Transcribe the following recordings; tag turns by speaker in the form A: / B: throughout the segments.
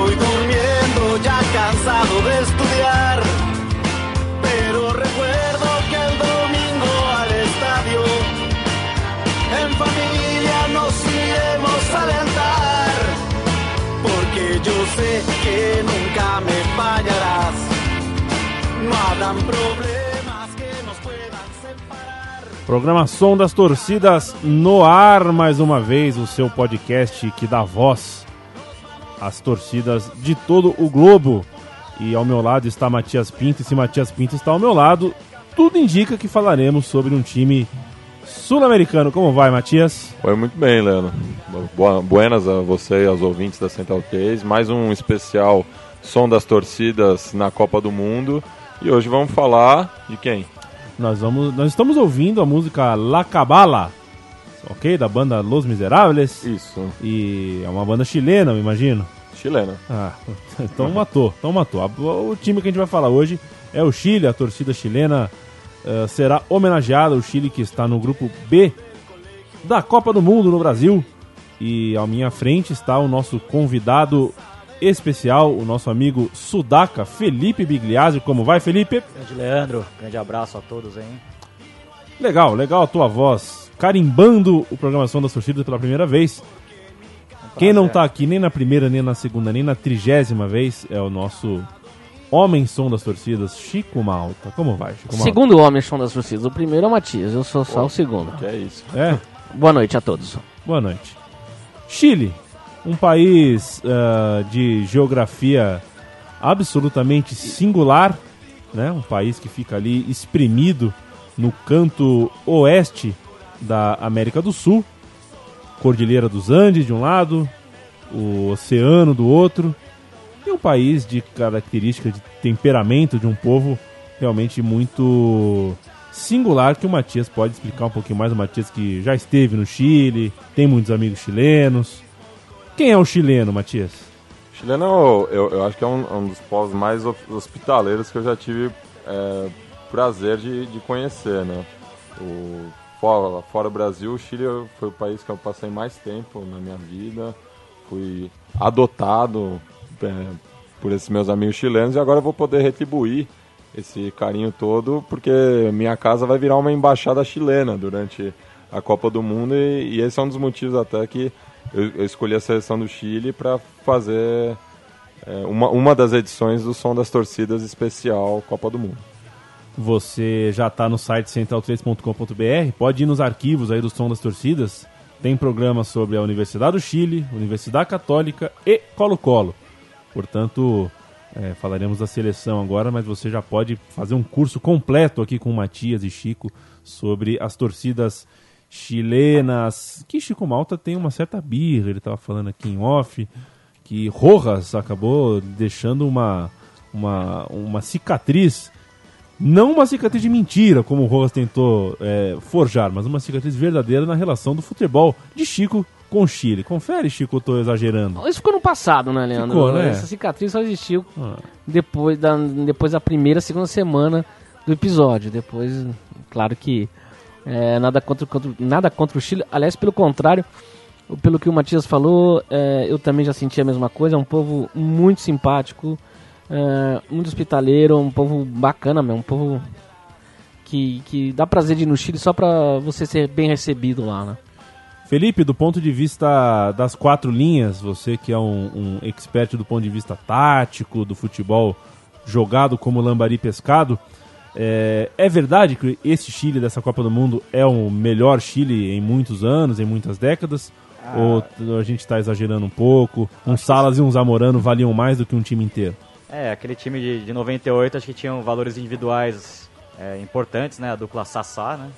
A: estoy durmiendo ya cansado de estudiar. Pero recuerdo que el domingo al estadio, en familia nos iremos a alentar. Porque yo sé que nunca me fallarás. No habrán problemas que nos puedan separar.
B: Programação das torcidas no ar, mais uma vez, o seu podcast que dá voz às torcidas de todo o globo. E ao meu lado está Matias Pinto, e se Matias Pinto está ao meu lado, tudo indica que falaremos sobre um time sul-americano. Como vai, Matias?
C: Foi muito bem, Leandro. Boa, buenas a você e aos ouvintes da Central 3. Mais um especial Som das Torcidas na Copa do Mundo. E hoje vamos falar de quem?
B: Nós, vamos, nós estamos ouvindo a música La Cabala, ok? Da banda Los Miserables.
C: Isso,
B: E é uma banda chilena, eu imagino.
C: chilena.
B: Ah, então matou, então matou. O time que a gente vai falar hoje é o Chile, a torcida chilena eh, será homenageada, o Chile que está no grupo B da Copa do Mundo no Brasil. E à minha frente está o nosso convidado especial, o nosso amigo Sudaca, Felipe Bigliazzi. Como vai, Felipe?
D: Grande Leandro, grande abraço a todos aí.
B: Legal, legal a tua voz, carimbando o programação das torcidas pela primeira vez. Quem não tá aqui nem na primeira, nem na segunda, nem na trigésima vez é o nosso homem som das torcidas, Chico Malta. Como vai, Chico Malta?
E: Segundo homem som das torcidas. O primeiro é o Matias, eu sou só o segundo.
C: Que é isso.
B: É,
E: Boa noite a todos.
B: boa noite. Chile, um país ah, de geografia absolutamente singular, né? Um país que fica ali espremido no canto oeste da América do Sul, Cordilheira dos Andes de um lado, o oceano do outro, e um país de característica de temperamento de um povo realmente muito singular que o Matias pode explicar um pouquinho mais. O Matias que já esteve no Chile, tem muitos amigos chilenos. Quem é o chileno, Matias?
C: Chileno, eu, eu acho que é um, um dos povos mais hos- hospitaleiros que eu já tive é, prazer de, de conhecer, né? O, fora, fora o Brasil, o Chile foi o país que eu passei mais tempo na minha vida. Fui adotado é, por esses meus amigos chilenos e agora vou poder retribuir esse carinho todo porque minha casa vai virar uma embaixada chilena durante a Copa do Mundo e, e esse é um dos motivos até que eu, eu escolhi a seleção do Chile para fazer é, uma, uma das edições do Som das Torcidas especial Copa do Mundo.
B: Você já está no site central3.com.br, pode ir nos arquivos aí do Som das Torcidas. Tem programas sobre a Universidade do Chile, Universidade Católica e Colo-Colo. Portanto, é, falaremos da seleção agora, mas você já pode fazer um curso completo aqui com Matias e Chico sobre as torcidas chilenas. Que Chico Malta tem uma certa birra, ele estava falando aqui em off, que Rojas acabou deixando uma, uma, uma cicatriz não uma cicatriz de mentira, como o Rojas tentou é, forjar, mas uma cicatriz verdadeira na relação do futebol de Chico com o Chile. Confere, Chico, eu tô exagerando.
E: Isso ficou no passado, né, Leandro?
B: Ficou, né?
E: Essa cicatriz só existiu
B: Ah,
E: depois da, depois da primeira, segunda semana do episódio. Depois, claro que é, nada, contra, contra- nada contra o Chile. Aliás, pelo contrário, pelo que o Matias falou, é, eu também já senti a mesma coisa. É um povo muito simpático, é, muito hospitaleiro, um povo bacana mesmo, um povo que, que dá prazer de ir no Chile só pra você ser bem recebido lá, né?
B: Felipe, do ponto de vista das quatro linhas, você que é um, um expert do ponto de vista tático do futebol jogado como lambari pescado, é, é verdade que esse Chile dessa Copa do Mundo é o melhor Chile em muitos anos, em muitas décadas? Ou a gente está exagerando um pouco? Um Salas e um Zamorano valiam mais do que um time inteiro?
D: É, aquele time de, de 98 acho que tinham valores individuais é, importantes, né? A dupla Sassá, né?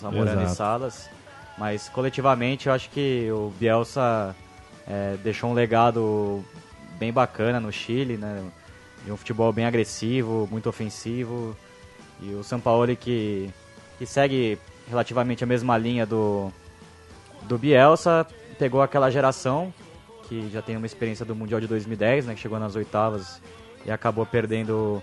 D: Zamorano e. Salas. Mas coletivamente eu acho que o Bielsa é, deixou um legado bem bacana no Chile, né? De um futebol bem agressivo, muito ofensivo. E o Sampaoli que, que segue relativamente a mesma linha do, do Bielsa, pegou aquela geração que já tem uma experiência do Mundial de 2010, né, que chegou nas oitavas e acabou perdendo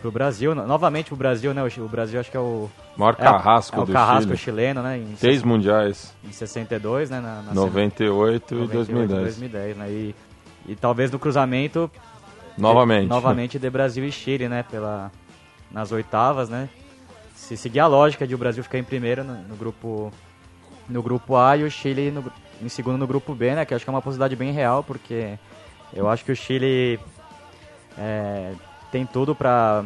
D: pro Brasil. No- Novamente pro Brasil, né? O, o Brasil acho que é o.
C: Maior
D: é,
C: carrasco
D: é o
C: do
D: carrasco
C: Chile.
D: chileno, né? Em,
C: Três mundiais,
D: em 62, né? Na, na
C: 98 e
D: 98,
C: 2010.
D: 2010, né? E, e talvez no cruzamento
C: Novamente.
D: novamente de Brasil e Chile, né? Pela, nas oitavas, né? Se seguir a lógica de o Brasil ficar em primeiro no, no grupo no grupo A e o Chile no em segundo no grupo B, né? Que acho que é uma possibilidade bem real, porque eu acho que o Chile é, tem tudo para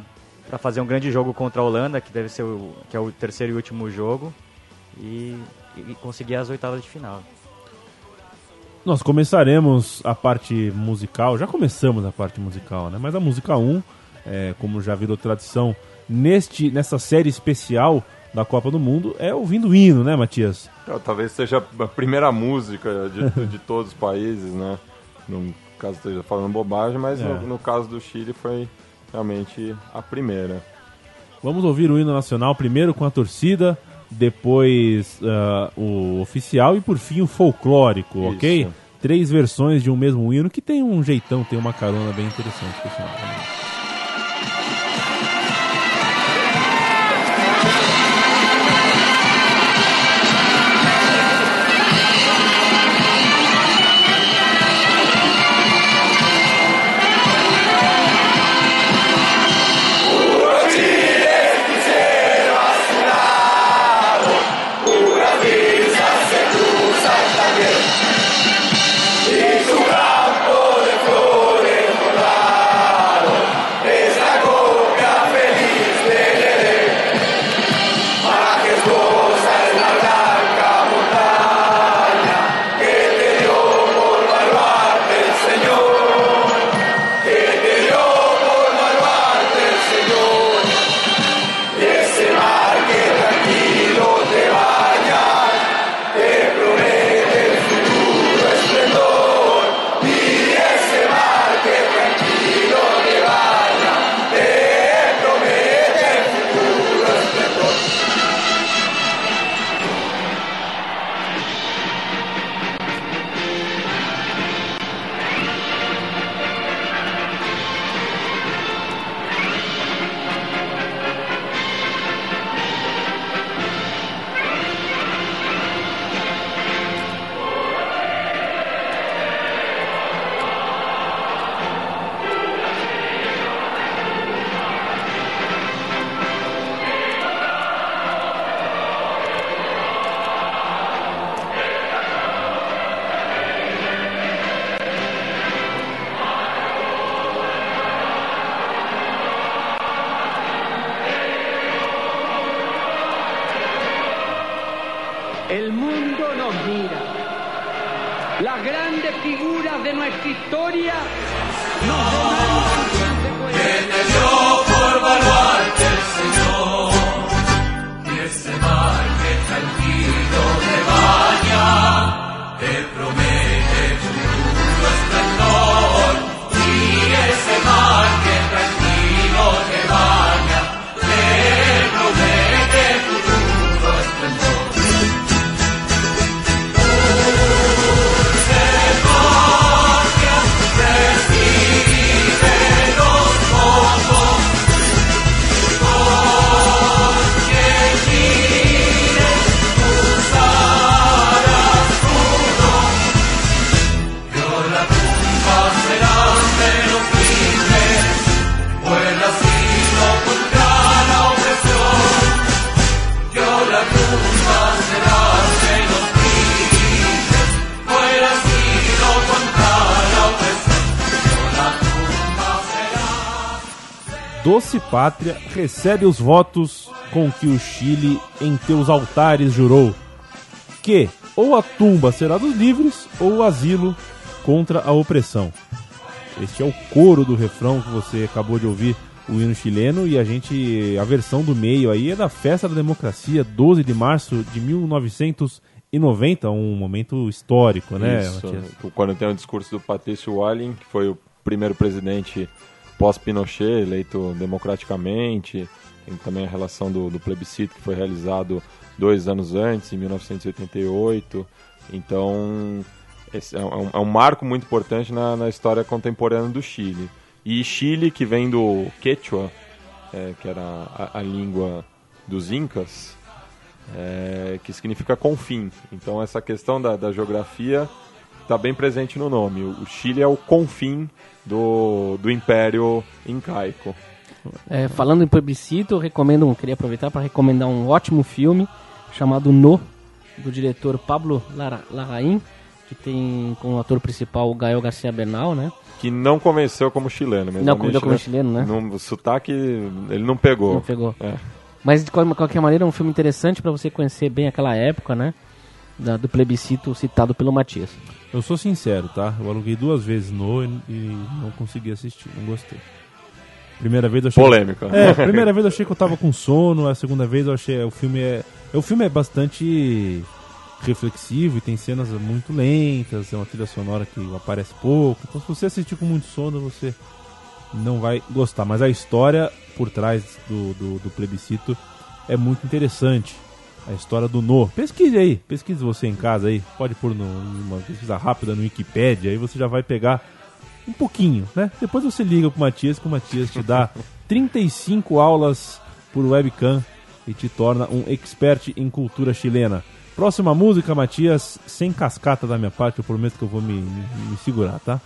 D: para fazer um grande jogo contra a Holanda, que deve ser o, que é o terceiro e último jogo, e, e conseguir as oitavas de final.
B: Nós começaremos a parte musical, já começamos a parte musical, né? Mas a música 1, é, como já virou tradição neste, nessa série especial da Copa do Mundo, é ouvindo o hino, né, Matias?
C: Então, Talvez seja a primeira música de, de todos os países, né? No caso esteja falando bobagem, mas
B: É.
C: no, no caso do Chile foi realmente a primeira.
B: Vamos ouvir o hino nacional primeiro com a torcida, depois ah, o oficial e por fim o folclórico,
C: Isso.
B: ok? Três versões de um mesmo hino que tem um jeitão, tem uma carona bem interessante, pessoal. Pátria, recebe os votos com que o Chile em teus altares jurou. Que ou a tumba será dos livres ou o asilo contra a opressão. Este é o coro do refrão que você acabou de ouvir, o hino chileno, e a gente, a versão do meio aí é da Festa da Democracia, 12 de março de 1990, um momento histórico, né,
C: Isso,
B: Matias?
C: quando tem o discurso do Patrício Walling, que foi o primeiro presidente pós-Pinochet, eleito democraticamente, tem também a relação do, do plebiscito que foi realizado dois anos antes, em 1988. Então, é um, é um marco muito importante na, na história contemporânea do Chile. E Chile, que vem do Quechua, é, que era a, a língua dos incas, é, que significa confim. Então essa questão da, da geografia está bem presente no nome. O Chile é o confim do, do Império Incaico.
E: É, falando em plebiscito, eu recomendo, um- queria aproveitar para recomendar um ótimo filme chamado No, do diretor Pablo Lara- Larraín, que tem como ator principal o Gael Garcia Bernal, né?
C: Que não convenceu como chileno. Mas
E: Não
C: realmente,
E: convenceu como chileno, né?
C: Não, o sotaque ele não pegou.
E: Não pegou.
C: É.
E: Mas de qual- qualquer maneira é um filme interessante para você conhecer bem aquela época, né? Da- do plebiscito citado pelo Matias.
B: Eu sou sincero, tá? Eu aluguei duas vezes no e, e não consegui assistir, não gostei. Primeira vez eu achei.
C: Polêmica.
B: É, a primeira vez eu achei que eu tava com sono, a segunda vez eu achei. O filme é. O filme é bastante reflexivo e tem cenas muito lentas, é uma trilha sonora que aparece pouco. Então se você assistir com muito sono, você não vai gostar. Mas a história por trás do, do, do plebiscito é muito interessante. A história do No. Pesquise aí, pesquise você em casa aí. Pode pôr no, uma pesquisa rápida no Wikipedia, aí você já vai pegar um pouquinho, né? Depois você liga pro Matias, que o Matias te dá 35 aulas por webcam e te torna um expert em cultura chilena. Próxima música, Matias, sem cascata da minha parte, eu prometo que eu vou me, me, me segurar, tá?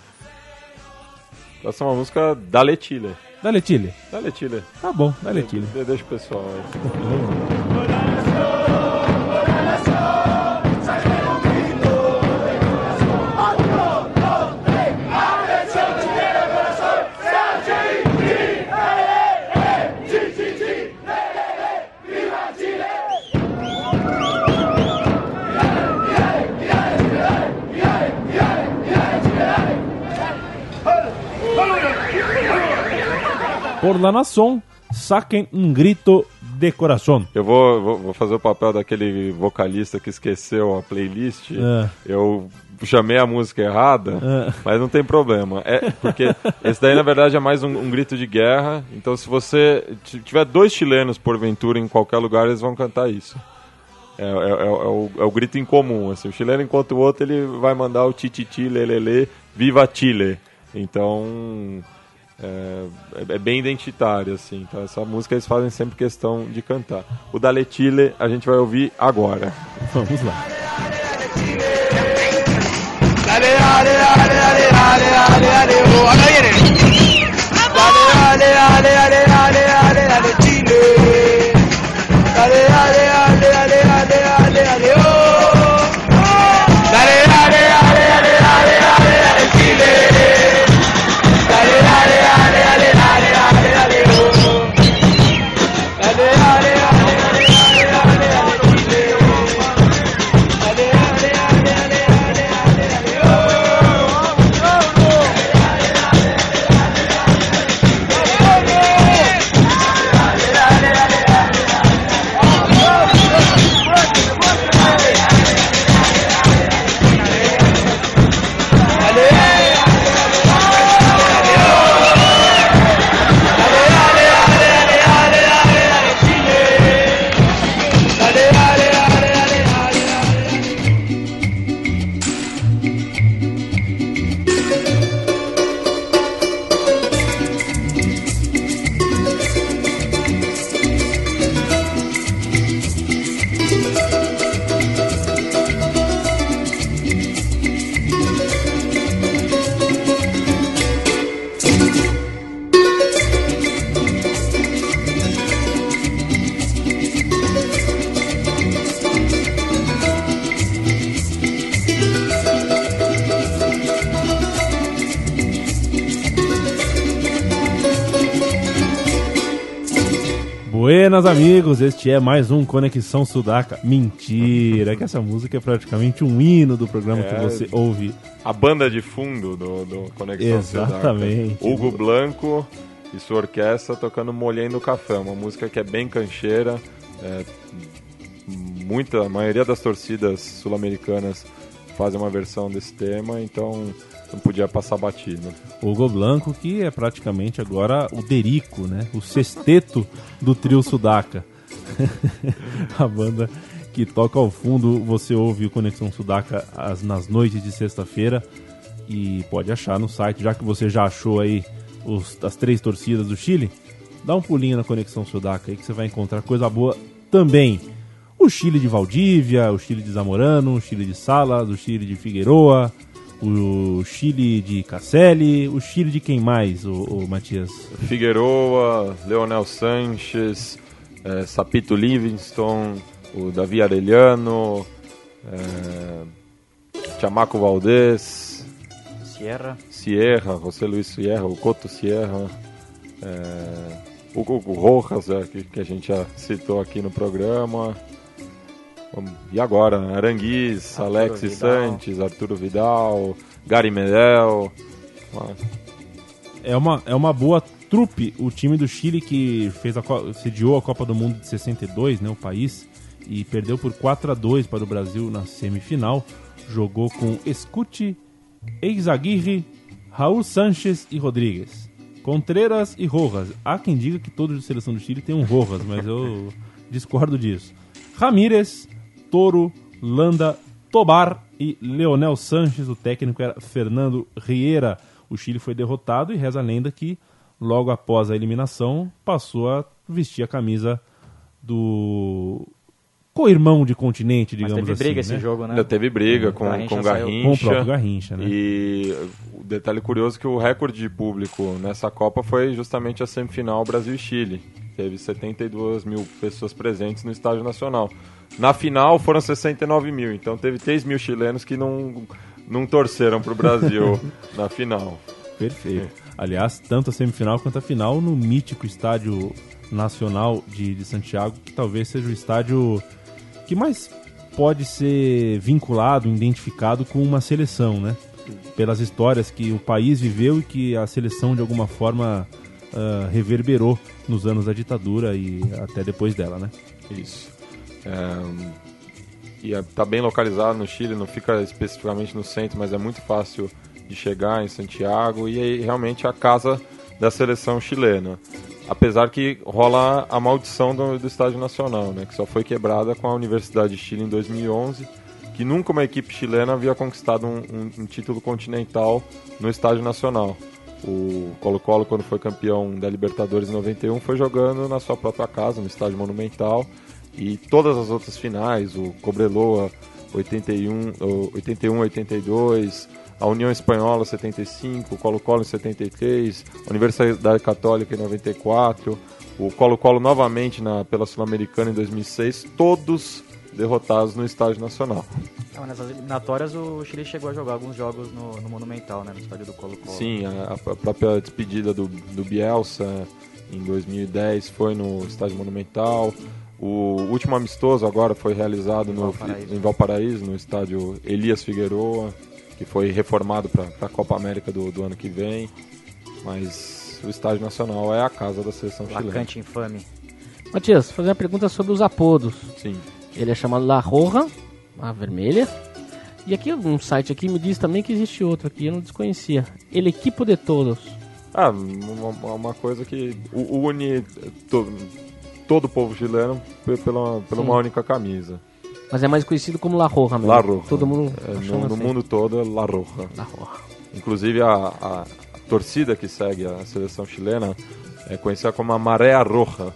C: Uma música da Letilha.
B: Dale Chile.
C: Da Letilha.
B: Tá bom, dale Chile.
C: De- Deixa o pessoal aí.
B: Por la nación, saquen un grito de corazón.
C: Eu vou, vou, vou fazer o papel daquele vocalista que esqueceu a playlist.
B: É.
C: Eu chamei a música errada,
B: É.
C: mas não tem problema. É porque esse daí, na verdade, é mais um, um grito de guerra. Então, se você tiver dois chilenos, porventura, em qualquer lugar, eles vão cantar isso. É, é- é- é o, é o grito em comum. Assim, o chileno, enquanto o outro, ele vai mandar o tititi, lelele, viva Chile. Então, é, é- é bem identitário, assim. Então, essa música eles fazem sempre questão de cantar. O Dale Chile a gente vai ouvir agora.
B: Vamos lá. Amigos, este é mais um Conexão Sudaca. Mentira, é que essa música é praticamente um hino do programa que
C: É.
B: você ouve.
C: A banda de fundo do, do Conexão
B: Exatamente.
C: Sudaca. Hugo Blanco e sua orquestra tocando Molhendo Café, uma música que é bem cancheira. é, muita, a maioria das torcidas sul-americanas fazem uma versão desse tema, então não podia passar batido.
B: Hugo Blanco, que é praticamente agora o Derico, né? O sexteto do trio Sudaca. a banda que toca ao fundo, você ouve o Conexão Sudaca as- nas noites de sexta-feira e pode achar no site, já que você já achou aí os- as três torcidas do Chile, dá um pulinho na Conexão Sudaca aí que você vai encontrar coisa boa também. O Chile de Valdívia, o Chile de Zamorano, o Chile de Salas, o Chile de Figueroa, o Chile de Caselli, o Chile de quem mais, o, o Matias?
C: Figueroa, Leonel Sanches, eh, Sapito Livingston, o Davi Arellano, eh, Chamaco Valdez,
D: Sierra.
C: Sierra, José Luiz Sierra, o Coto Sierra, é, o Hugo Rojas, é, que, que a gente já citou aqui no programa. E agora, Aranguiz,
D: Arturo
C: Alexis
D: Vidal.
C: Santos, Arturo Vidal, Gary Medel.
B: É uma, é uma boa trupe o time do Chile que fez a, sediou a Copa do Mundo de 62, né, o país, e perdeu por 4 a 2 para o Brasil na semifinal. Jogou com Escute, Eizaguirre, Raul Sanches e Rodrigues. Contreras e Rojas. Há quem diga que todo de seleção do Chile tem um Rojas, mas eu discordo disso. Ramírez, Toro, Landa, Tobar e Leonel Sanches. O técnico era Fernando Riera. O Chile foi derrotado e reza a lenda que, logo após a eliminação, passou a vestir a camisa do co-irmão de continente,
D: Mas
B: digamos
D: teve briga
B: assim.
D: esse
B: né?
D: jogo, né?
C: Ainda teve briga com,
D: Garrincha
C: com. Garrincha.
B: Com o próprio Garrincha, né?
C: E o detalhe curioso é que o recorde de público nessa Copa foi justamente a semifinal Brasil e Chile. Teve 72 mil pessoas presentes no Estádio Nacional. Na final foram 69 mil, então teve 3 mil chilenos que não, não torceram para o Brasil na final.
B: Perfeito. Aliás, tanto a semifinal quanto a final no mítico Estádio Nacional de, de Santiago, que talvez seja o estádio que mais pode ser vinculado, identificado com uma seleção, né? Pelas histórias que o país viveu e que a seleção de alguma forma ah, reverberou nos anos da ditadura e até depois dela, né?
C: Isso. É, e está bem localizado no Chile, não fica especificamente no centro, mas é muito fácil de chegar em Santiago e é realmente a casa da seleção chilena. Apesar que rola a maldição do, do Estádio Nacional, né, que só foi quebrada com a Universidade de Chile em 2011, que nunca uma equipe chilena havia conquistado um, um- um título continental no Estádio Nacional. O Colo-Colo, quando foi campeão da Libertadores em 91, foi jogando na sua própria casa, no Estádio Monumental. E todas as outras finais, o Cobreloa 81, o 81 82, a União Espanhola 75, o Colo-Colo em 73, a Universidade Católica em 94, o Colo-Colo novamente na, pela Sul-Americana em 2006, todos derrotados no Estádio Nacional.
D: Não, nessas eliminatórias o Chile chegou a jogar alguns jogos no, no Monumental, né? No estádio do Colo-Colo.
C: Sim, a, a própria despedida do, do Bielsa em 2010 foi no Estádio Monumental. O último amistoso agora foi realizado no,
D: Valparaíso.
C: em Valparaíso, no estádio Elias Figueroa, que foi reformado para a Copa América do, do ano que vem. Mas o Estádio Nacional é a casa da seleção chilena.
D: Lacante infame.
E: Matias, fazer uma pergunta sobre os apodos.
C: Sim.
E: Ele é chamado La Roja, a vermelha. E aqui um site aqui me diz também que existe outro aqui, eu não desconhecia. El Equipo de Todos.
C: Ah, uma, uma coisa que une to- todo o povo chileno pe- pela, pela
E: Sim.
C: uma única camisa.
E: Mas é mais conhecido como La Roja mesmo.
C: La Roja.
E: Todo mundo
C: É, no, no
E: assim.
C: mundo todo é La Roja.
E: La Roja.
C: Inclusive a, a- torcida que segue a seleção chilena é conhecida como a Maré Roja.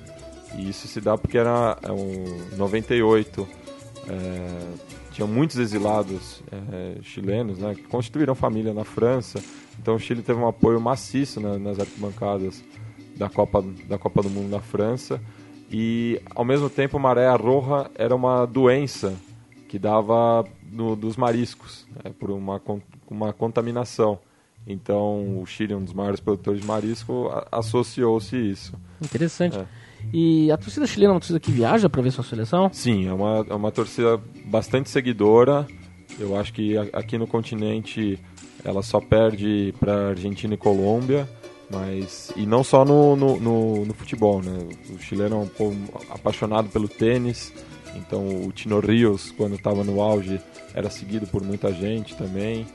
C: E isso se dá porque era é um 98. É, tinham muitos exilados é, chilenos né, que constituíram família na França. Então o Chile teve um apoio maciço na- nas arquibancadas da Copa, da Copa do Mundo na França. E ao mesmo tempo, Maré Roja era uma doença que dava no, dos mariscos, né, por uma, uma contaminação. Então, o Chile, um dos maiores produtores de marisco, a- associou-se isso.
E: Interessante.
C: É.
E: E a torcida chilena é uma torcida que viaja pra ver sua seleção?
C: Sim, é uma, é uma torcida bastante seguidora. Eu acho que aqui no continente ela só perde para Argentina e Colômbia, mas e não só no, no, no- no futebol, né? O chileno é um povo apaixonado pelo tênis, então o Tino Rios, quando estava no auge, era seguido por muita gente também.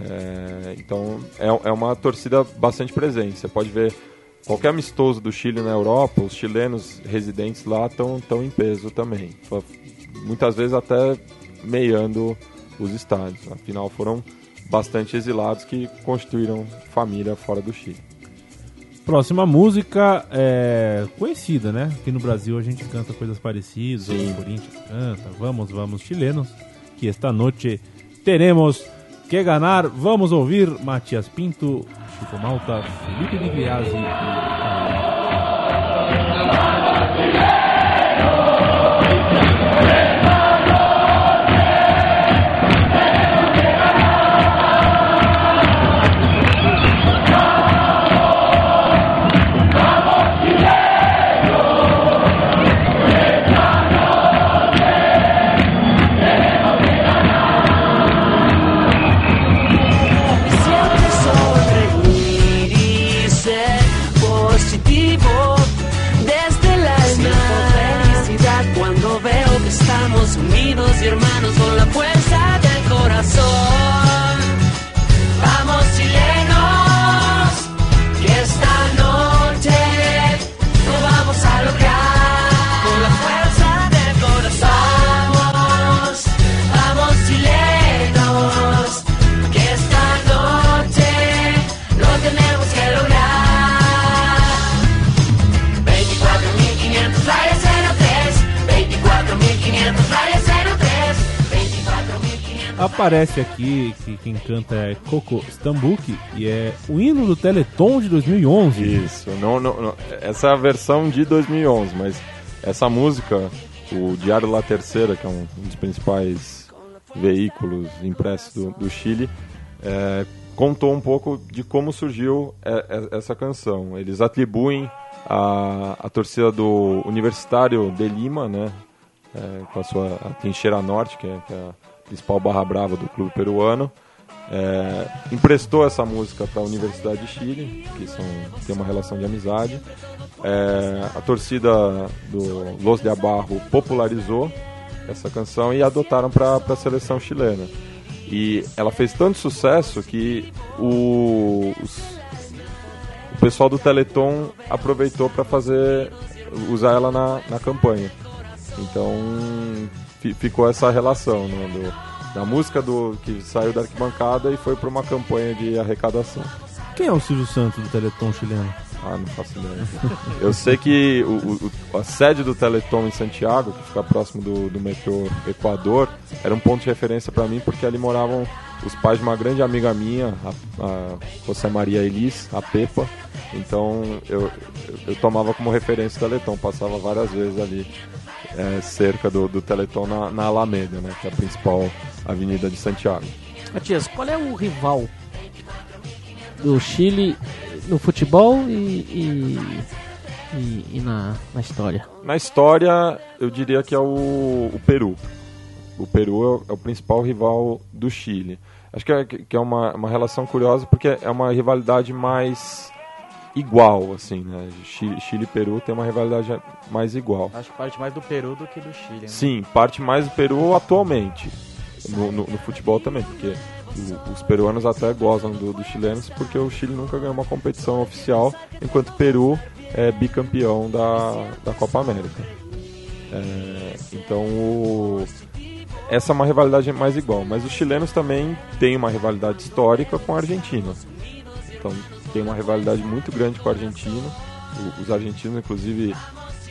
C: É, então é, é uma torcida bastante presente. Você pode ver qualquer amistoso do Chile na Europa, os chilenos residentes lá estão tão em peso também. Muitas vezes até meiando os estádios. Afinal, foram bastante exilados que constituíram família fora do Chile.
B: Próxima música é conhecida, né? Aqui no Brasil a gente canta coisas parecidas, o Corinthians canta, vamos, vamos, chilenos, que esta noite teremos que ganhar. Vamos ouvir Matias Pinto, Chico Malta, Felipe Di Griazzi e... Aparece aqui que quem canta é Coco Stambuki e é o hino do Teleton de 2011.
C: Isso, não, não, não- essa é a versão de 2011, mas essa música, o Diário La Terceira, que é um, dos principais veículos impressos do, do Chile, é, contou um pouco de como surgiu é, é, essa canção. Eles atribuem a, a torcida do Universitário de Lima, né, é, com a sua a Trincheira Norte, que é, que é principal barra brava do clube peruano, é, emprestou essa música para a Universidade de Chile, que são, tem uma relação de amizade. É, a torcida do Los de Abarro popularizou essa canção e adotaram para a seleção chilena. E ela fez tanto sucesso que o, os- o pessoal do Teleton aproveitou para fazer usar ela na, na campanha. Então ficou essa relação né, do- da música do que saiu da arquibancada e foi para uma campanha de arrecadação.
B: Quem é o Silvio Santos do Teleton chileno?
C: Ah, não faço ideia. Eu sei que o, o- a sede do Teleton em Santiago, que fica próximo do, do metrô Equador, era um ponto de referência para mim porque ali moravam os pais de uma grande amiga minha, a, a José Maria Elis, a Pepa. Então eu, eu, eu tomava como referência o Teleton, passava várias vezes ali é, cerca do, do Teleton na, na Alameda, né, que é a principal avenida de Santiago.
E: Matias, qual é o rival do Chile no futebol e, e, e- e na, na história?
C: Na história, eu diria que é o, o Peru. O Peru é o, é o principal rival do Chile. Acho que é, que é uma, uma relação curiosa porque é uma rivalidade mais igual, assim, né? Chile, Chile e Peru tem uma rivalidade mais igual.
D: Acho que parte mais do Peru do que do Chile. Né?
C: Sim, parte mais do Peru atualmente. No, no- no futebol também, porque o- os peruanos até gozam do- dos chilenos, porque o Chile nunca ganhou uma competição oficial, enquanto o Peru é bicampeão da, da Copa América. É, então, o- essa é uma rivalidade mais igual. Mas os chilenos também têm uma rivalidade histórica com a Argentina. Então, tem uma rivalidade muito grande com. O- os argentinos, inclusive,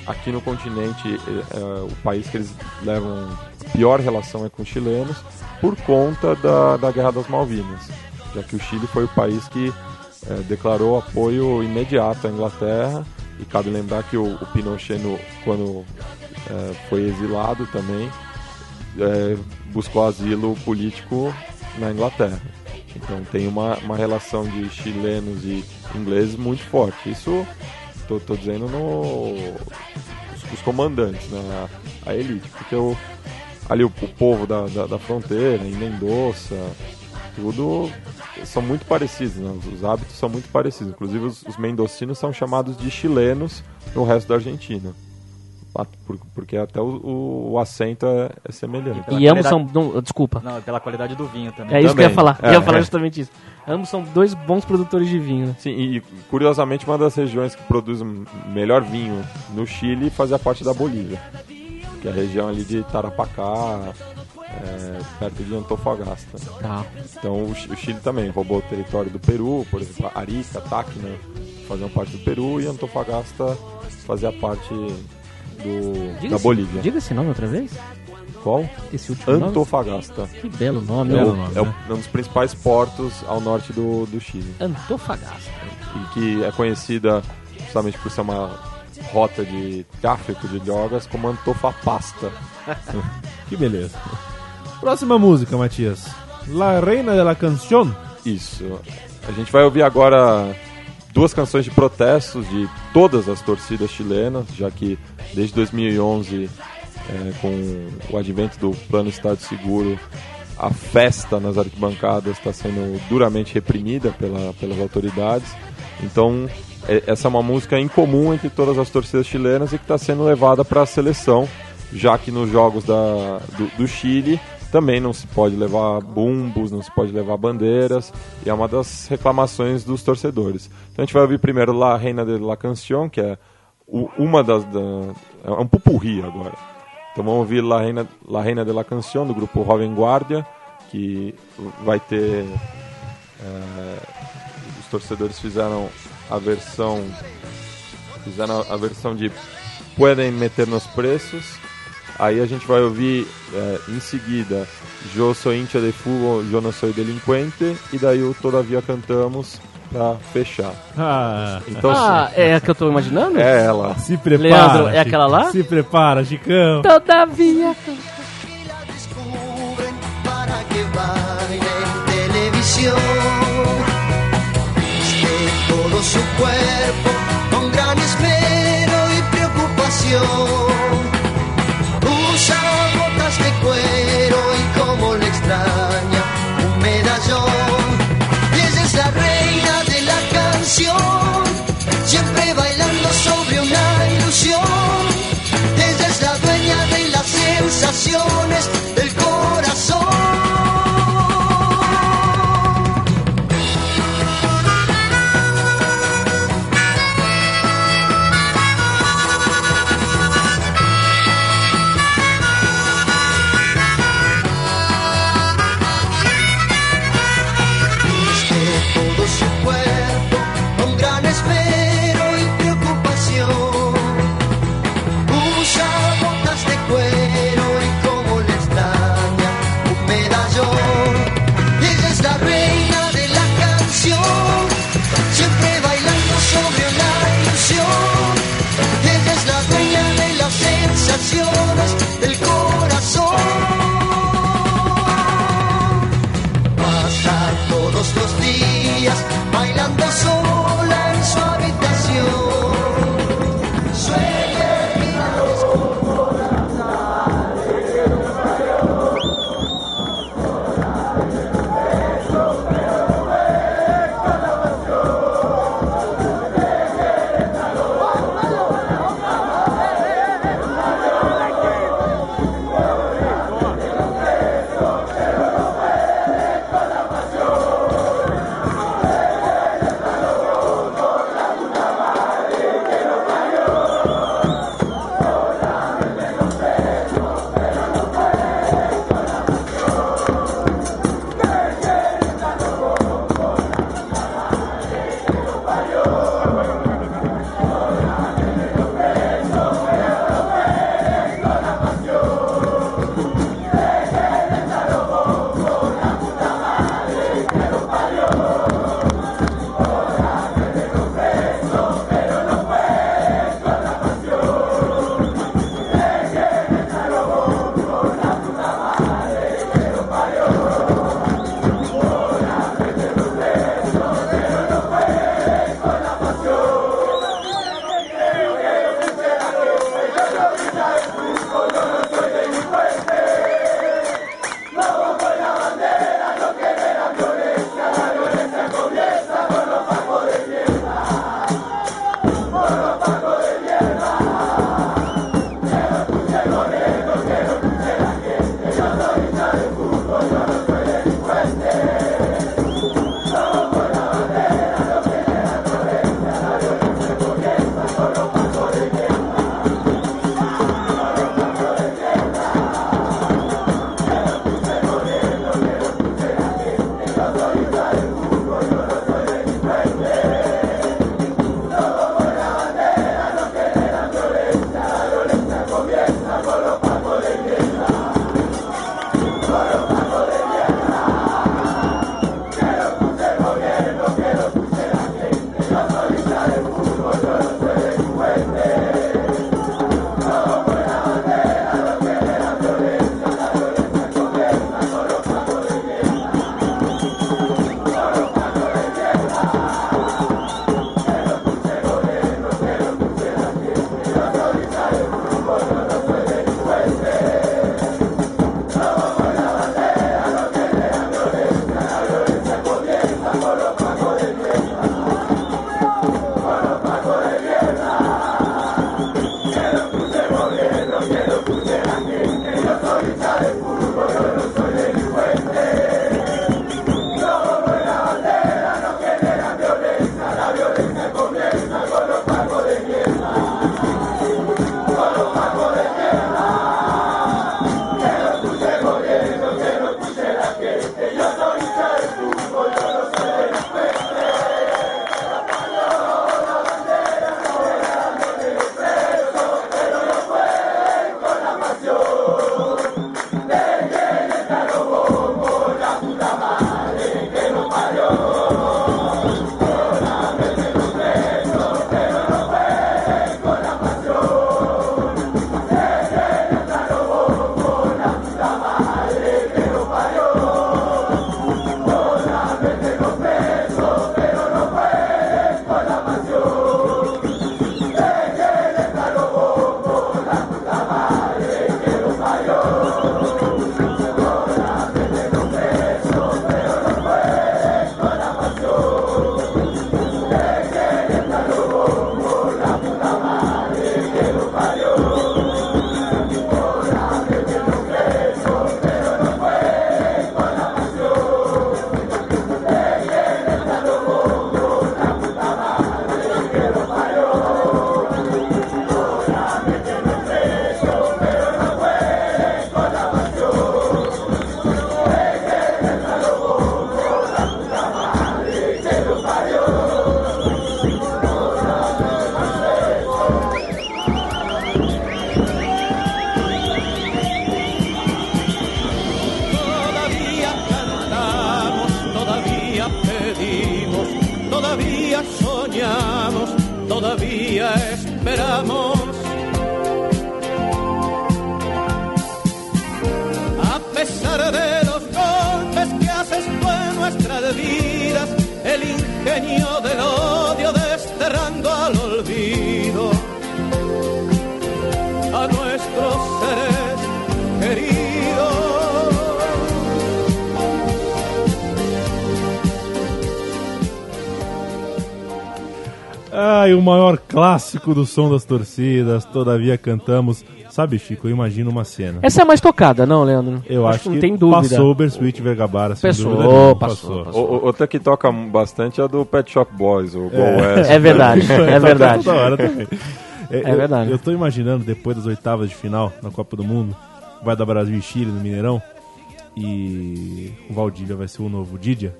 C: aqui no continente, é, é, o país que eles levam pior relação é com os chilenos, por conta da, da Guerra das Malvinas. Já que o Chile foi o país que é, declarou apoio imediato à Inglaterra. E cabe lembrar que o, o Pinochet, no- quando é, foi exilado também, é, buscou asilo político na Inglaterra. Então tem uma, uma relação de chilenos e ingleses muito forte. Isso tô, tô dizendo no os, os comandantes, né? A, a elite, porque o, ali o, o povo da, da, da fronteira, em Mendoza, tudo são muito parecidos, né? os, os hábitos são muito parecidos. Inclusive os, os mendocinos são chamados de chilenos no resto da Argentina. Por- Porque até o, o, o acento é, é semelhante.
D: Pela
E: E ambos
D: qualidade-
E: são. não, desculpa.
D: Não, pela qualidade do vinho também.
E: É isso que eu ia
C: Também.
E: falar. Eu
C: É,
E: ia falar
C: é.
E: justamente isso. Ambos são dois bons produtores de vinho. né?
C: Sim, e curiosamente uma das regiões que produz melhor vinho no Chile fazia parte da Bolívia. Que é a região ali de Tarapacá, é, perto de Antofagasta.
E: Tá.
C: Então o, o Chile também roubou o território do Peru, por exemplo, Arica, Tacna, faziam parte do Peru e Antofagasta fazia parte do,
E: Diga
C: da
E: esse-
C: Bolívia.
E: Diga esse nome outra vez.
C: Qual?
E: Esse último nome.
C: Antofagasta.
E: Que belo nome.
C: É,
E: ó.
C: o- é o- um dos principais portos ao norte do, do Chile.
E: Antofagasta.
C: E que é conhecida justamente por ser uma rota de tráfico de drogas como Antofapasta.
B: Que beleza. Próxima música, Matias. La Reina de la Canción.
C: Isso. A gente vai ouvir agora duas canções de protestos de todas as torcidas chilenas, já que desde 2011, é, com o advento do Plano Estado Seguro, a festa nas arquibancadas está sendo duramente reprimida pela, pelas autoridades. Então, é- essa é uma música incomum entre todas as torcidas chilenas e que está sendo levada para a seleção, já que nos jogos da, do, do Chile também não se pode levar bumbos, não se pode levar bandeiras, e é uma das reclamações dos torcedores. Então a gente vai ouvir primeiro La Reina de la Canción, que é o- uma das. Da, é um pupurri agora. Então vamos ouvir La Reina, la Reina de la Canción, do grupo Jovem Guardia, que vai ter. é, os torcedores fizeram a versão. Fizeram a versão de Pueden meter nos preços. Aí a gente vai ouvir é, em seguida Eu sou hincha de futebol, eu não sou delinquente. E daí o Todavia cantamos pra fechar.
B: Ah,
C: Então
E: Ah, é a que eu tô imaginando?
C: é ela.
B: se prepara.
E: Leandro, é
B: Chico.
E: aquela lá?
B: Se prepara, Chicão.
E: Todavia.
A: todo su cuerpo con gran esmero y preocupación. Usa botas de cuero y como le extraña
B: clássico do som das torcidas, todavia cantamos. Sabe, Chico, eu imagino uma cena.
E: Essa é a mais tocada, não, Leandro?
B: Eu acho,
E: que não
B: que
E: tem dúvida.
B: passou o Bersuit Vergabara, sem
E: Passou,
B: dúvida nenhuma,
E: passou, passou.
C: O- o- Outra que toca bastante é a do Pet Shop Boys, o Go
B: É.
C: West.
E: É verdade, é
B: Toca
E: verdade.
B: toda hora também.
E: É
B: eu,
E: verdade.
B: Eu tô imaginando, depois das oitavas de final na Copa do Mundo, vai dar Brasil e Chile no Mineirão, e o Valdívia vai ser o novo Didia.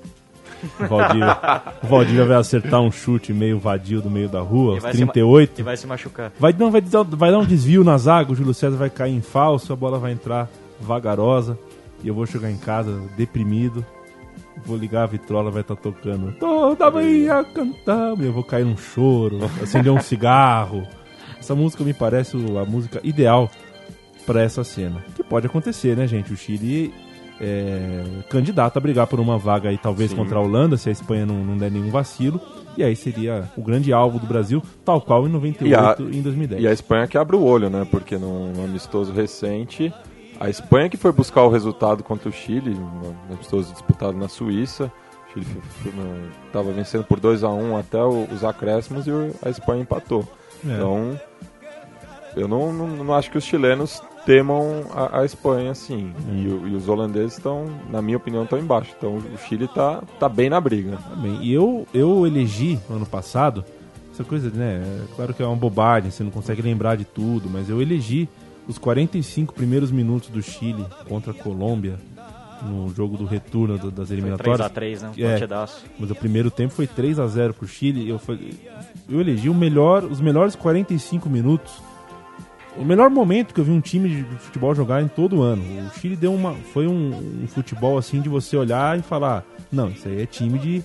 B: O Valdívia, o Valdívia vai acertar um chute meio vadio do meio da rua,
D: E
B: aos
D: vai se ma-
B: 38.
D: E vai se machucar.
B: Vai, não, vai, dar, vai dar um desvio na zaga, o Júlio César vai cair em falso, a bola vai entrar vagarosa e eu vou chegar em casa deprimido. Vou ligar a vitrola, vai estar tocando Toda manhã cantamos eu vou cair num choro, acender um cigarro. Essa música me parece a música ideal para essa cena. Que pode acontecer, né, gente? O Chile é candidato a brigar por uma vaga aí, talvez contra a Holanda, se a Espanha não, não der nenhum vacilo. E aí seria o grande alvo do Brasil, tal qual em 98
C: E a-
B: em 2010.
C: E a Espanha que abre o olho, né? Porque num, amistoso recente, a Espanha que foi buscar o resultado contra o Chile, um amistoso disputado na Suíça. O Chile estava vencendo por 2 a 1 até o- os acréscimos e a Espanha empatou.
B: É.
C: Então, eu não, não, não acho que os chilenos temam a, a Espanha assim. E, o- e os holandeses estão, na minha opinião, estão embaixo. Então o Chile tá, tá bem na briga.
B: Tá bem. E eu, eu elegi ano passado, essa coisa, né? é Claro que é uma bobagem, você não consegue lembrar de tudo, mas eu elegi os 45 primeiros minutos do Chile contra a Colômbia no jogo do retorno do- das
D: Foi
B: eliminatórias.
D: 3x3, né? Um
B: É. Mas o primeiro tempo foi 3 a 0 pro Chile. Eu, fa- eu elegi o melhor, os melhores 45 minutos. O melhor momento que eu vi um time de futebol jogar em todo o ano. O Chile deu uma. Foi um, um futebol assim de você olhar e falar: não, isso aí é time de.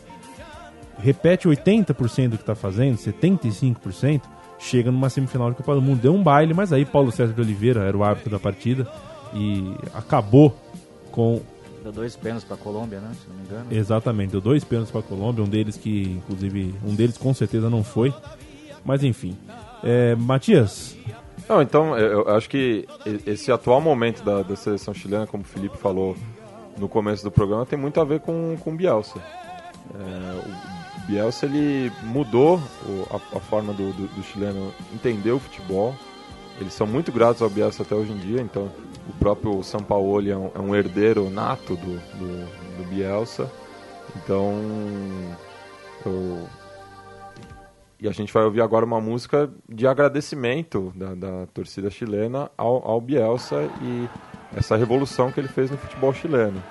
B: Repete 80% do que tá fazendo, 75%, chega numa semifinal de Copa do Mundo. Deu um baile, mas aí Paulo César de Oliveira era o árbitro da partida e acabou com
D: Deu dois pênaltis pra Colômbia, né? Se não me engano.
B: Exatamente, deu dois pênaltis para a Colômbia, um deles que, inclusive, um deles com certeza não foi. Mas enfim. É, Matias,
C: Não, então, eu, acho que esse atual momento da, da seleção chilena, como o Felipe falou no começo do programa, tem muito a ver com, com o Bielsa. É, o Bielsa, ele mudou a, a forma do, do, do chileno entender o futebol. Eles são muito gratos ao Bielsa até hoje em dia, então o próprio São é um, é um herdeiro nato do, do, do Bielsa. Então, eu, e a gente vai ouvir agora uma música de agradecimento da, da torcida chilena ao, ao Bielsa e essa revolução que ele fez no futebol chileno.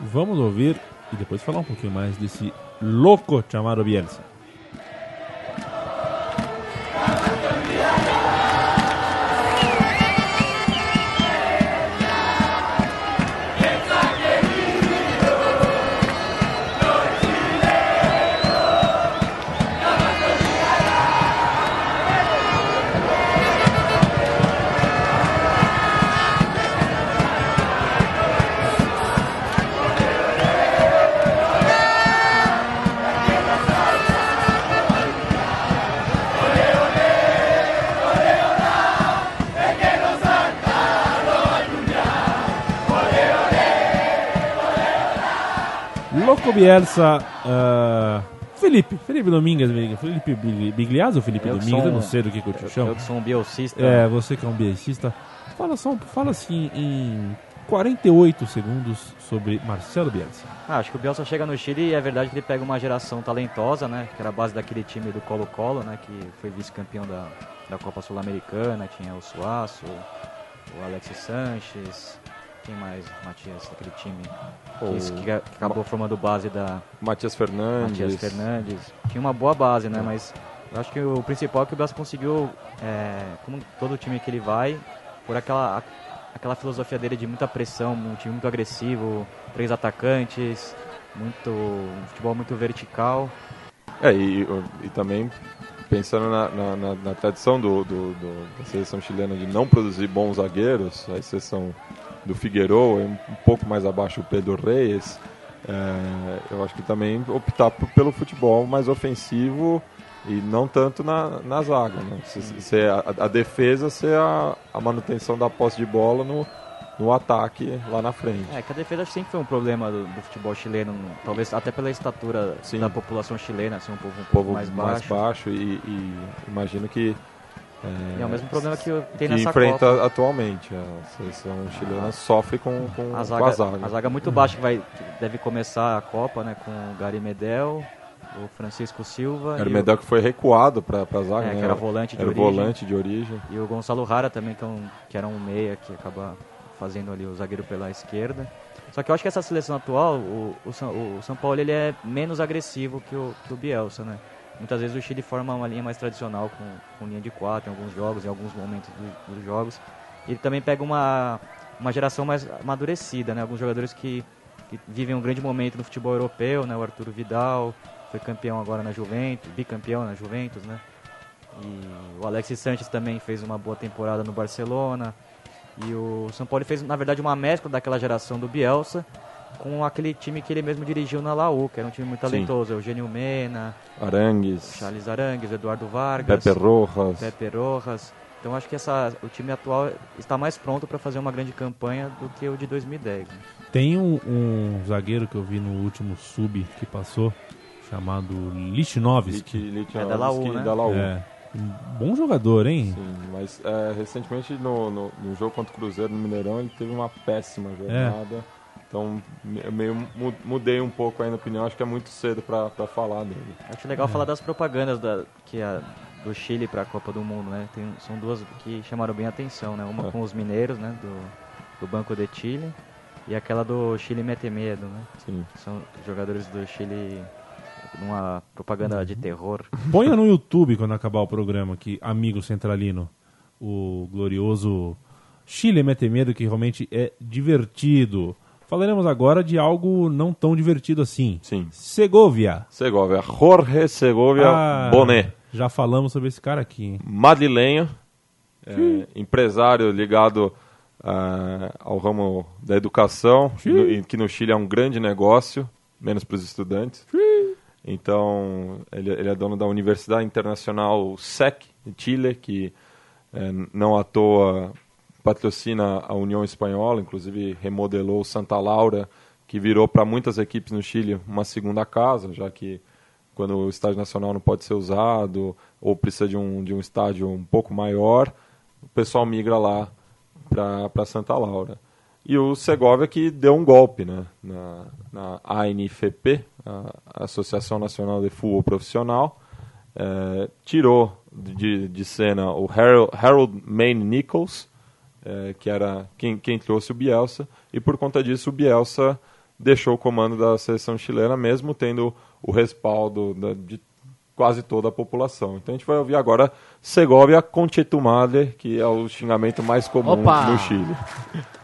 B: vamos ouvir e depois falar um pouquinho mais desse louco chamado Bielsa. Bielsa, ah, Felipe, Felipe Domingues, Felipe Bigli- Bigliazzo ou Felipe
D: Eu
B: Domingues, eu não
D: um-
B: sei do que, que eu te
D: Eu,
B: chamo.
D: eu que sou um bielcista.
B: É, você que é um bielcista, fala só, fala assim em 48 segundos sobre Marcelo Bielsa.
D: Ah, acho que o Bielsa chega no Chile e é verdade que ele pega uma geração talentosa, né? Que era a base daquele time do Colo-Colo, né? Que foi vice-campeão da, da Copa Sul-Americana. Tinha o Suaço, o Alexis Sanches. Quem mais, Matias, daquele time? Que, que acabou formando base da
C: Matias Fernandes.
D: Matias Fernandes. Tinha uma boa base, né? Mas eu acho que o principal é que o Bielsa conseguiu, é, como todo time que ele vai, por aquela, aquela filosofia dele de muita pressão, um time muito agressivo, três atacantes, muito um futebol muito vertical.
C: É, e, e também pensando na, na- na- na tradição do, do- do- da seleção chilena de não produzir bons zagueiros, a exceção do Figueiredo, um, pouco mais abaixo o Pedro Reis, é, eu acho que também optar pelo futebol mais ofensivo e não tanto na, na zaga. Né? Se, se- se a, a defesa ser a, a manutenção da posse de bola no, no ataque lá na frente.
D: É, que a defesa sempre foi um problema do, do futebol chileno, talvez até pela estatura
C: Sim.
D: da população chilena, ser um povo um pouco
C: povo
D: mais baixo.
C: e, e imagino que é,
D: E é o mesmo problema que tem
C: que
D: nessa
C: enfrenta
D: Copa.
C: atualmente. A seleção chilena sofre com, com,
D: A
C: com
D: zaga,
C: a zaga.
D: a zaga muito baixa que vai que deve começar a Copa, né, com o Gary Medel, o Francisco Silva
C: Era o Medel que foi recuado para a zaga,
D: É,
C: né?
D: que era volante de
C: Era
D: origem.
C: volante de origem.
D: e o Gonçalo Rara também, que, é um, que era um meia que acaba fazendo ali o zagueiro pela esquerda. Só que eu acho que essa seleção atual, o, o, São, o São Paulo ele é menos agressivo que o, que o Bielsa, né? Muitas vezes o Chile forma uma linha mais tradicional com, com linha de quatro em alguns jogos, em alguns momentos do- dos jogos. Ele também pega uma, uma geração mais amadurecida, né? Alguns jogadores que, que vivem um grande momento no futebol europeu, né? O Arturo Vidal foi campeão agora na Juventus, bicampeão na Juventus, né? E o Alexis Sanches também fez uma boa temporada no Barcelona. E o São Paulo fez, na verdade, uma mescla daquela geração do Bielsa com aquele time que ele mesmo dirigiu na Laú, que era um time muito
C: Sim.
D: talentoso. Eugênio Mena,
C: Arangues,
D: Charles Arangues, Eduardo Vargas,
C: Pepe Rojas.
D: Pepe Rojas. Então acho que essa, o time atual está mais pronto para fazer uma grande campanha do que o de 2010. né?
B: Tem um, um zagueiro que eu vi no último sub que passou, chamado Lichnowsky.
C: Lit-
D: É da Laú,
C: Litvinovski
D: né?
C: da Laú.
B: É, um bom jogador, hein?
C: Sim, mas é, recentemente no, no, no jogo contra o Cruzeiro no Mineirão ele teve uma péssima
B: É.
C: Então eu meio mu- mudei um pouco aí na opinião, acho que é muito cedo para falar dele.
D: Acho legal falar das propagandas da, que a, do Chile para a Copa do Mundo, né? Tem, são duas que chamaram bem a atenção, né? Uma
C: É.
D: com os mineiros, né? Do, do Banco de Chile e aquela do Chile Mete Medo, né?
C: Sim.
D: São jogadores do Chile numa propaganda de terror.
B: Ponha no YouTube quando acabar o programa aqui, Amigo Centralino, o glorioso Chile Mete Medo, que realmente é divertido. Falaremos agora de algo não tão divertido assim.
C: Sim.
B: Segovia.
C: Segovia, Jorge Segovia
B: Ah,
C: Bonet.
B: Já falamos sobre esse cara aqui. hein?
C: madrilenho, é, empresário ligado ah, ao ramo da educação, que no, que no Chile é um grande negócio, menos para os estudantes. Então, ele, ele é dono da Universidade Internacional SEC de Chile, que é, não à toa patrocina a União Espanhola, inclusive remodelou Santa Laura, que virou para muitas equipes no Chile uma segunda casa, já que quando o estádio nacional não pode ser usado ou precisa de um, de um estádio um pouco maior, o pessoal migra lá para Santa Laura. E o Segovia que deu um golpe né, na, na ANFP, a Associação Nacional de Futebol Profissional, eh, tirou de, de cena o Harold, Harold Maine Nichols, eh, que era quem, quem trouxe o Bielsa, e por conta disso o Bielsa deixou o comando da seleção chilena, mesmo tendo o respaldo da- de quase toda a população. Então a gente vai ouvir agora Segovia Conchetumale, que é o xingamento mais comum
E: Opa!
C: no Chile.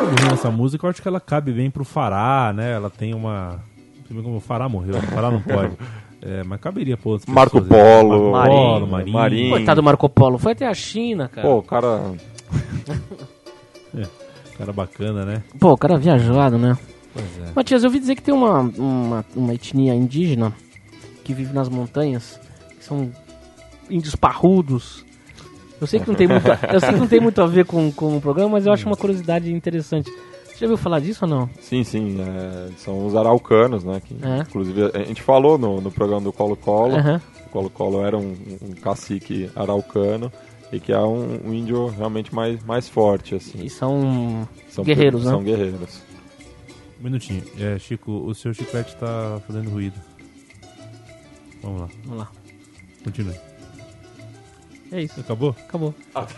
B: Ouvindo essa música, eu acho que ela cabe bem pro Fará, né? Ela tem uma. Como o Fará morreu, o Fará não pode. É, mas caberia pra outras
C: Marco
B: pessoas, né?
C: Polo,
B: Marco Polo,
D: Marinho,
B: Marinho.
C: Marinho.
E: Coitado do Marco Polo, foi até a China, cara.
C: Pô, o cara.
B: Cara bacana, né?
E: Pô, o cara viajado, né?
B: Pois é.
E: Matias, eu ouvi dizer que tem uma, uma, uma etnia indígena que vive nas montanhas, que são índios parrudos. Eu sei que não tem muito, a- eu sei que não tem muito a ver com, com o programa, mas eu acho uma curiosidade interessante. Você já ouviu falar disso ou não?
C: Sim, sim, é, são os araucanos, né? Que,
E: É.
C: Inclusive, a gente falou no, no programa do Colo-Colo.
E: Aham.
C: O Colo-Colo era um, um cacique araucano e que é um, um índio realmente mais, mais forte, assim.
E: E são,
C: São
E: guerreiros, né?
C: São guerreiros.
B: Um minutinho. É, Chico, o seu chiclete tá fazendo ruído. Vamos lá,
E: Vamos lá.
B: continue.
E: É isso.
B: Acabou?
E: Acabou.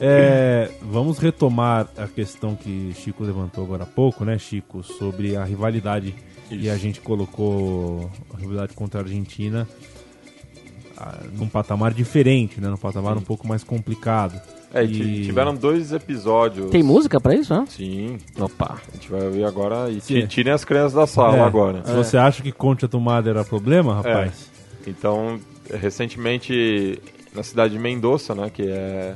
B: É, vamos retomar a questão que Chico levantou agora há pouco, né, Chico? Sobre a rivalidade. E a gente colocou a rivalidade contra a Argentina ah, num patamar diferente, né? Num patamar um pouco mais complicado.
C: É, e ti- tiveram dois episódios.
E: Tem música pra isso, né?
C: Sim,
E: Opa.
C: a gente vai ouvir agora. E
B: Sim.
C: ti- tirem as crianças da sala
B: É,
C: agora.
B: Se você acha que Conte a Tomada era problema, rapaz,
C: Então, recentemente, na cidade de Mendoza, né, que é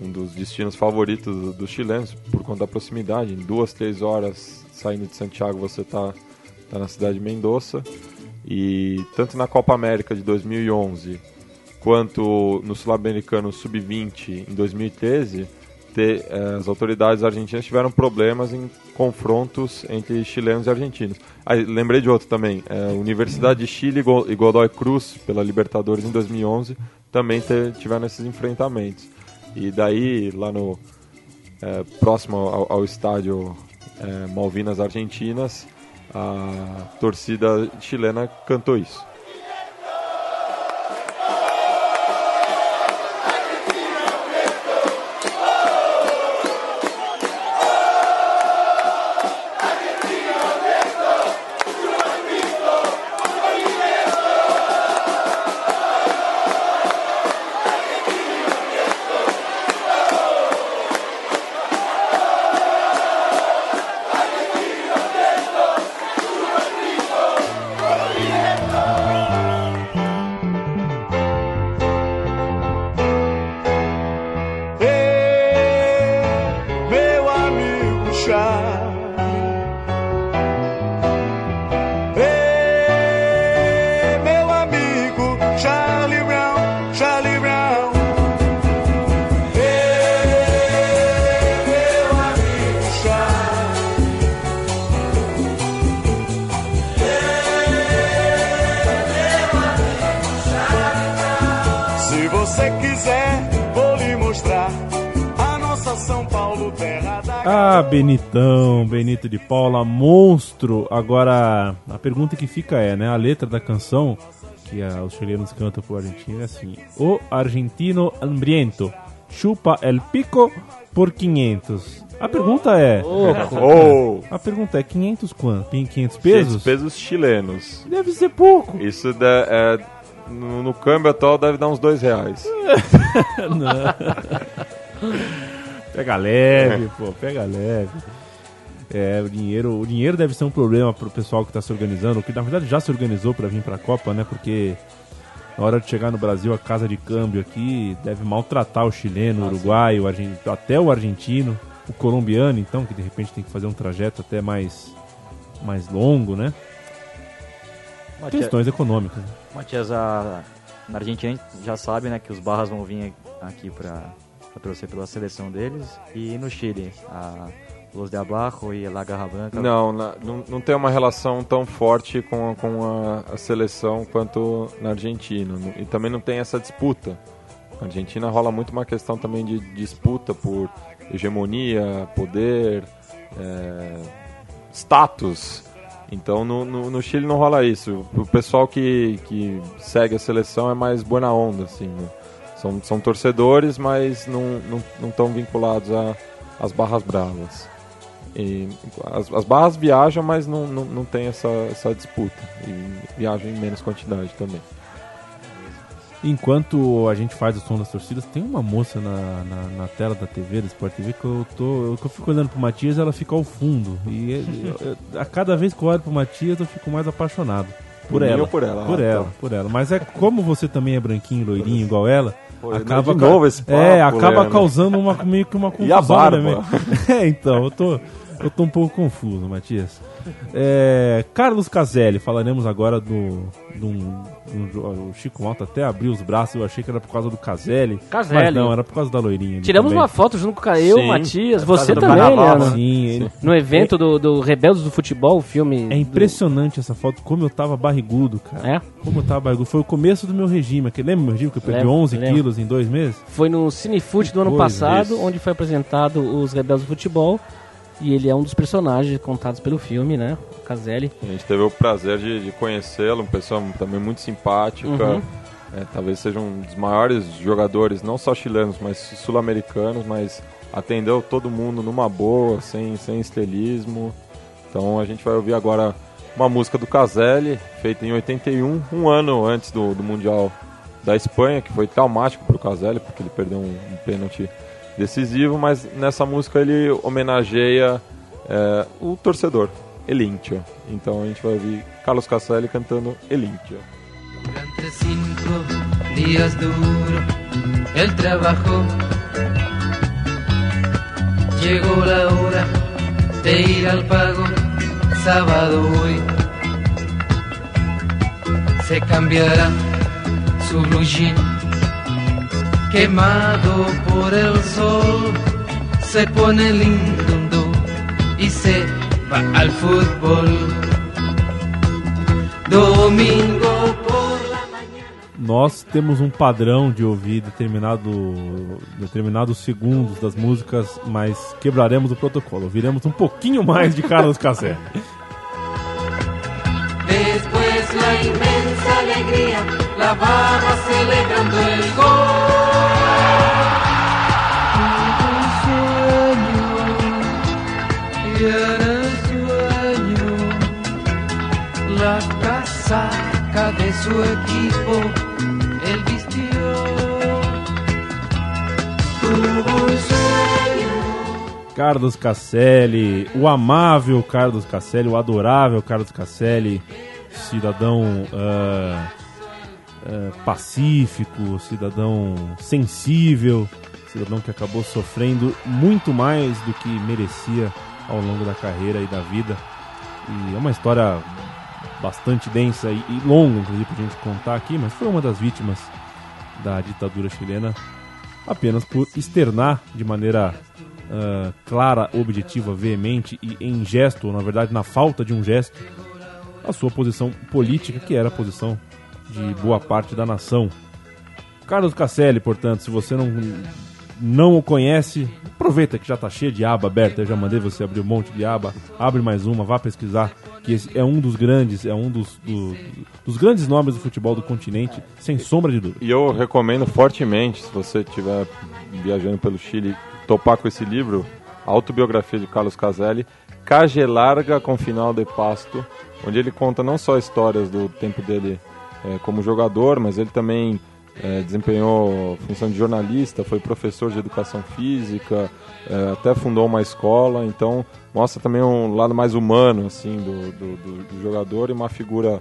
C: um dos destinos favoritos do- dos chilenos, por conta da proximidade, em duas, três horas saindo de Santiago você tá, tá na cidade de Mendoza. E tanto na Copa América de 2011 quanto no Sul-Americano Sub-20 em 2013, te- eh, as autoridades argentinas tiveram problemas em confrontos entre chilenos e argentinos. Ah, lembrei de outro também, eh, Universidade de Chile e Godoy Cruz, pela Libertadores em 2011, também te- tiveram esses enfrentamentos. E daí, lá no eh, próximo ao, ao estádio eh, Malvinas Argentinas, a torcida chilena cantou isso.
B: Benitão, Benito de Paula, monstro. Agora, a pergunta que fica é, né? A letra da canção que ah, os chilenos cantam pro argentino é assim: O argentino hambriento chupa el pico por 500. A pergunta é:
C: Oh!
B: a pergunta é 500 quanto? 500
C: 500
B: pesos?
C: pesos chilenos.
B: Deve ser pouco.
C: Isso dá- é, no, no câmbio atual deve dar uns dois reais.
B: Pega leve, pô, pega leve. É, o dinheiro, o dinheiro deve ser um problema pro pessoal que tá se organizando, que na verdade já se organizou pra vir pra Copa, né? Porque na hora de chegar no Brasil, a casa de câmbio aqui deve maltratar o chileno, o uruguaio, o argen- até o argentino, o colombiano, então, que de repente tem que fazer um trajeto até mais, mais longo, né?
D: Matias,
B: Questões econômicas. né?
D: Matias, a, na Argentina a gente já sabe né, que os Barras vão vir aqui para torcer pela seleção deles. E no Chile, a Los de Abajo e La Garra Blanca.
C: Não, na- não, não tem uma relação tão forte com, com a, a seleção quanto na Argentina. E também não tem essa disputa. Na Argentina rola muito uma questão também de disputa por hegemonia, poder, é, status. Então no, no, no Chile não rola isso. O pessoal que, que segue a seleção é mais buena onda, assim. né? São, são torcedores, mas não estão não, estão vinculados a- às barras bravas. E as, as barras viajam, mas não, não, não tem essa, essa disputa. E viajam em menos quantidade também.
B: Enquanto a gente faz o som das torcidas, tem uma moça na, na, na tela da TV, da Sport TV, que eu, tô, eu, que eu fico olhando pro Matias ela fica ao fundo. E eu- eu- a cada vez que eu olho pro Matias, eu fico mais apaixonado. Por
C: Por
B: ela.
C: por ela?
B: Por
C: Ah,
B: ela,
C: tá.
B: por ela. Mas é como você também é branquinho, loirinho, igual ela.
C: Pô,
B: acaba
C: de novo esse papo,
B: É, acaba
C: Leandro.
B: causando uma, meio que uma confusão.
C: E a barba?
B: né, meu? É, então, eu tô, eu tô um pouco confuso, Matias. É, Carlos Caselli, falaremos agora do, do, do- do- O Chico Malta até abriu os braços, eu achei que era por causa do Caselli.
E: Caselli.
B: Mas não, era por causa da loirinha.
E: Tiramos
B: também.
E: uma foto junto com eu,
C: Sim,
E: Matias,
D: causa
E: você
D: do
E: também, Leandro.
B: Sim, ele-
E: No evento do, do Rebeldes do Futebol, o filme.
B: É impressionante essa foto, como eu tava barrigudo, cara.
E: É?
B: Como eu tava barrigudo. Foi o começo do meu regime. aquele- Lembra meu regime que eu perdi
E: Lembro,
B: 11
E: lembro.
B: quilos em dois meses?
E: Foi no Cinefoot do ano
B: coisa,
E: passado,
C: isso.
E: onde foi apresentado os Rebeldes do Futebol. E ele é um dos personagens contados pelo filme, né? O Caselli.
C: A gente teve o prazer de, de conhecê-lo, uma pessoa também muito simpática.
E: Uhum.
C: é, talvez seja um dos maiores jogadores, não só chilenos, mas sul-americanos, mas atendeu todo mundo numa boa, sem, sem estelismo. Então a gente vai ouvir agora uma música do Caselli, feita em 81, um ano antes do, do Mundial da Espanha, que foi traumático para o Caselli, porque ele perdeu um, um pênalti decisivo, mas nessa música ele homenageia é, o torcedor, Elintia. Então a gente vai ouvir Carlos Caselli cantando Elintia.
F: Durante cinco días duro el trabajo. Llegó la hora de ir al pago, sábado hoy. Se cambiará su blue jean, quemado por el sol. Se pone lindo y se va al fútbol. Domingo por la
B: Nós temos um padrão de ouvir determinado, determinados segundos das músicas, mas quebraremos o protocolo. Ouviremos um pouquinho mais de Carlos Caselli.
F: Después la inmensa alegría, la barra celebrando el gol. Su equipo, él vistió. Tuvo un sueño.
B: Carlos Casselli, o amável Carlos Casselli, o adorável Carlos Casselli, cidadão ah, pacífico, cidadão sensível, cidadão que acabou sofrendo muito mais do que merecia ao longo da carreira e da vida. E é uma história bastante densa e, e longa, inclusive, pra gente contar aqui, mas foi uma das vítimas da ditadura chilena apenas por externar de maneira ah, clara, objetiva, veemente e em gesto, ou na verdade na falta de um gesto, a sua posição política, que era a posição de boa parte da nação. Carlos Casselli, portanto, se você não, não o conhece, aproveita que já está cheio de aba aberta, eu já mandei você abrir um monte de aba, abre mais uma, vá pesquisar, que é um dos grandes, é um dos, do- dos grandes nomes do futebol do continente, sem sombra de dúvida.
C: E eu recomendo fortemente, se você estiver viajando pelo Chile, topar com esse livro, autobiografia de Carlos Caselli, Cage Larga com Final de Pasto, onde ele conta não só histórias do tempo dele eh, como jogador, mas ele também eh, desempenhou função de jornalista, foi professor de educação física, eh, até fundou uma escola, então mostra também um lado mais humano assim do, do- do- do jogador e uma figura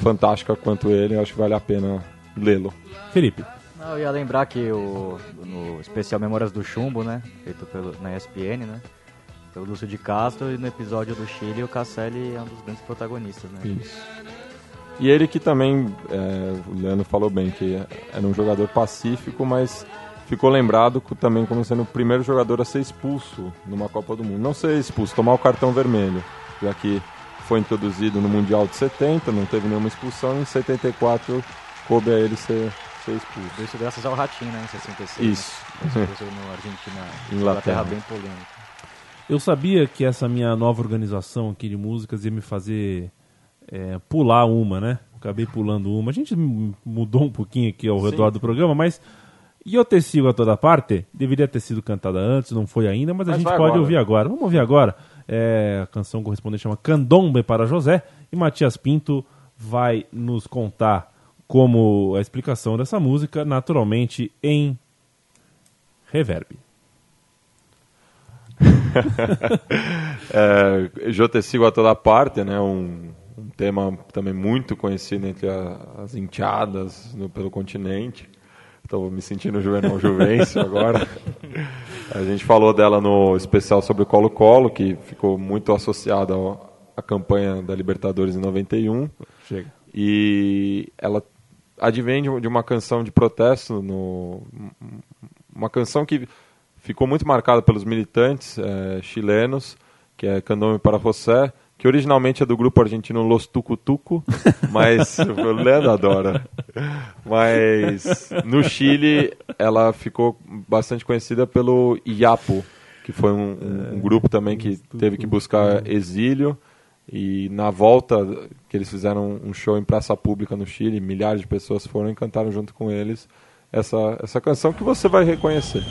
C: fantástica quanto ele, eu acho que vale a pena lê-lo.
B: Felipe,
D: Não, eu ia lembrar que o, no especial Memórias do Chumbo, né? Feito pelo, na ESPN, né? Pelo Lúcio de Castro, e no episódio do Chile, o Casselli é um dos grandes protagonistas, né?
C: Isso. E ele que também, é, o Leandro falou bem, que era um jogador pacífico, mas ficou lembrado também como sendo o primeiro jogador a ser expulso numa Copa do Mundo. Não ser expulso, tomar o cartão vermelho, já que foi introduzido no Mundial de 70, não teve nenhuma expulsão, em 74 coube a ele ser, ser expulso.
D: Isso graças ao Ratinho, né? Em 66.
C: Isso.
D: Né? Expulso no Argentina.
C: Inglaterra.
D: Inglaterra bem polêmica.
B: Eu sabia que essa minha nova organização aqui de músicas ia me fazer é, pular uma, né? Acabei pulando uma. A gente mudou um pouquinho aqui ao redor do programa, mas Eu Te Sigo a Toda Parte deveria ter sido cantada antes, não foi ainda, mas a
C: Mas
B: gente
C: vai
B: pode
C: agora.
B: ouvir agora. Vamos ouvir agora. É, a canção correspondente chama Candombe para José e Matias Pinto vai nos contar como a explicação dessa música, naturalmente em reverb.
C: É, Eu te sigo a toda parte, né? Um tema também muito conhecido entre a- as enteadas no- pelo continente. Estou me sentindo Juvenal Juvencio agora. A gente falou dela no especial sobre o Colo-Colo, que ficou muito associada à campanha da Libertadores em 91.
B: Chega.
C: E ela advém de- uma canção de protesto, no, uma canção que ficou muito marcada pelos militantes eh, chilenos, que é Candome para José, que originalmente é do grupo argentino Los Tucutuco, mas o Leandro adora. Mas no Chile ela ficou bastante conhecida pelo Iapo, que foi um, um- um grupo também que teve que buscar exílio E na volta que eles fizeram um show em praça pública no Chile, milhares de pessoas foram e cantaram junto com eles essa, essa canção que você vai reconhecer.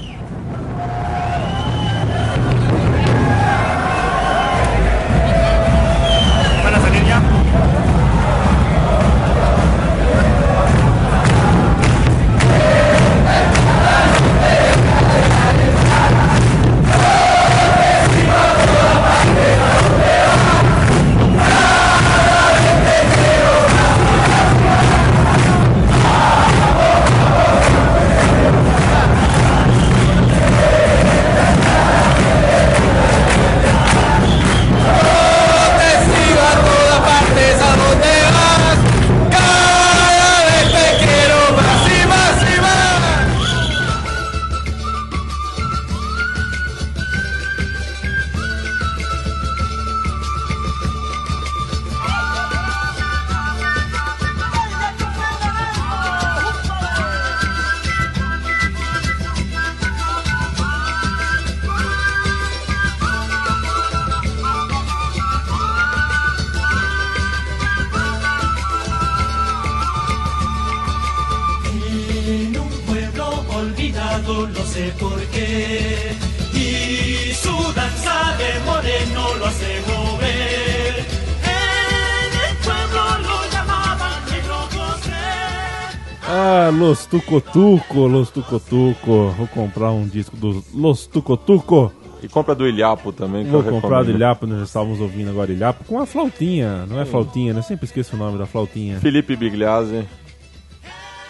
B: Tucotuco, Los Tucotuco. Vou comprar um disco dos Los Tucotuco.
C: E compra do Ilhapo também, que
B: Vou
C: eu
B: comprar do
C: recomendo.
B: Ilhapo, nós estávamos ouvindo agora Ilhapo, com a flautinha. Não é flautinha, né? Sempre esqueço o nome da flautinha.
C: Felipe Bigliazzi,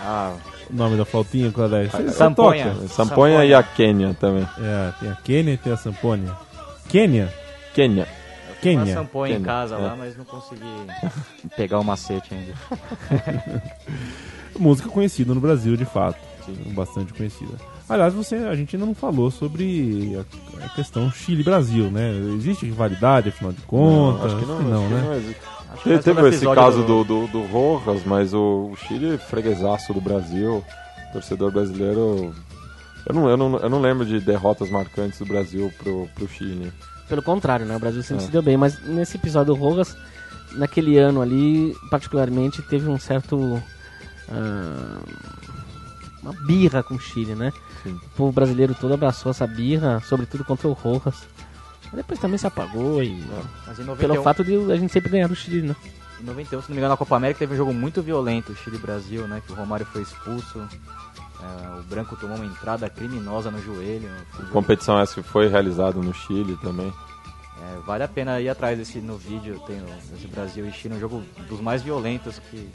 D: Ah,
B: O nome da flautinha, qual é? Você-
D: Samponha.
B: toca?
C: Samponha e a Quênia também.
B: É, tem a Quênia e tem a Sampônia. Quênia?
C: Quênia.
D: uma
B: Quênia.
D: samponha em
C: Quênia,
D: casa
C: é.
D: lá, mas não consegui pegar o macete ainda.
B: Música conhecida no Brasil, de fato. Bastante conhecida. Aliás, você, a gente ainda não falou sobre a, a questão Chile-Brasil, né? Existe rivalidade, afinal de contas?
C: acho que não,
B: Acho que não,
C: acho que
B: né?
C: não existe.
D: Acho que
C: Teve, esse caso
D: do-
C: do, do, do Rojas, mas o, o Chile é freguesaço do Brasil, torcedor brasileiro. Eu não, eu, não, eu não lembro de derrotas marcantes do Brasil pro, pro Chile.
E: Pelo contrário, né? O Brasil sempre
C: É.
E: se deu bem, mas nesse episódio do Rojas, naquele ano ali, particularmente, teve um certo. Ah, uma birra com o Chile, né?
C: Sim.
E: O povo brasileiro todo abraçou essa birra, sobretudo contra o Rojas. Mas depois também se apagou e.
D: Mas em 91,
E: Pelo fato de a gente sempre ganhar do Chile, né?
D: em 91, se não me engano, na Copa América teve um jogo muito violento, Chile-Brasil, né? Que o Romário foi expulso. é, o Branco tomou uma entrada criminosa no joelho. Um
C: Competição essa que foi realizada no Chile também.
D: É, vale a pena ir atrás desse no vídeo, tem o- Brasil e Chile, um jogo dos mais violentos que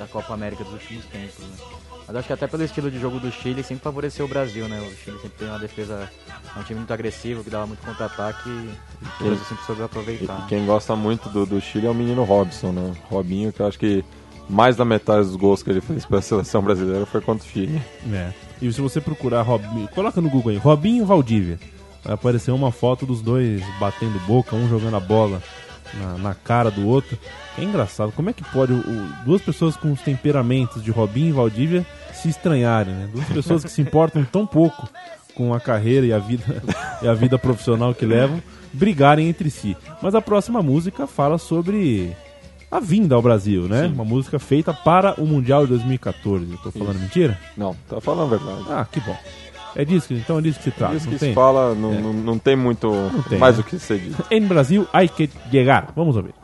D: da Copa América dos últimos tempos. né? Mas acho que até pelo estilo de jogo do Chile sempre favoreceu o Brasil, né? O Chile sempre tem uma defesa, é um time muito agressivo, que dava muito contra-ataque e o Brasil sempre soube aproveitar.
C: e quem gosta muito do, do Chile é o menino Robson, né? Robinho, que eu acho que mais da metade dos gols que ele fez pela seleção brasileira foi contra o Chile.
B: É. E se você procurar Robinho, coloca no Google aí, Robinho e Valdívia. Vai aparecer uma foto dos dois batendo boca, um jogando a bola na, na cara do outro. É engraçado, como é que pode o- o- duas pessoas com os temperamentos de Robinho e Valdívia se estranharem, né? Duas pessoas que se importam tão pouco com a carreira e a vida, e a vida profissional que levam, brigarem entre si. Mas a próxima música fala sobre a vinda ao Brasil, né? Uma música feita para o Mundial de 2014. Eu tô falando mentira?
C: Não, tá falando a verdade.
B: Ah, que bom. É disso que, então é disso que se trata,
C: Isso
B: não
C: que
B: tem?
C: se fala, não,
B: É.
C: não, não tem muito
B: tem,
C: mais
B: né?
C: o que ser dito.
B: Em Brasil, hay que llegar. Vamos ouvir.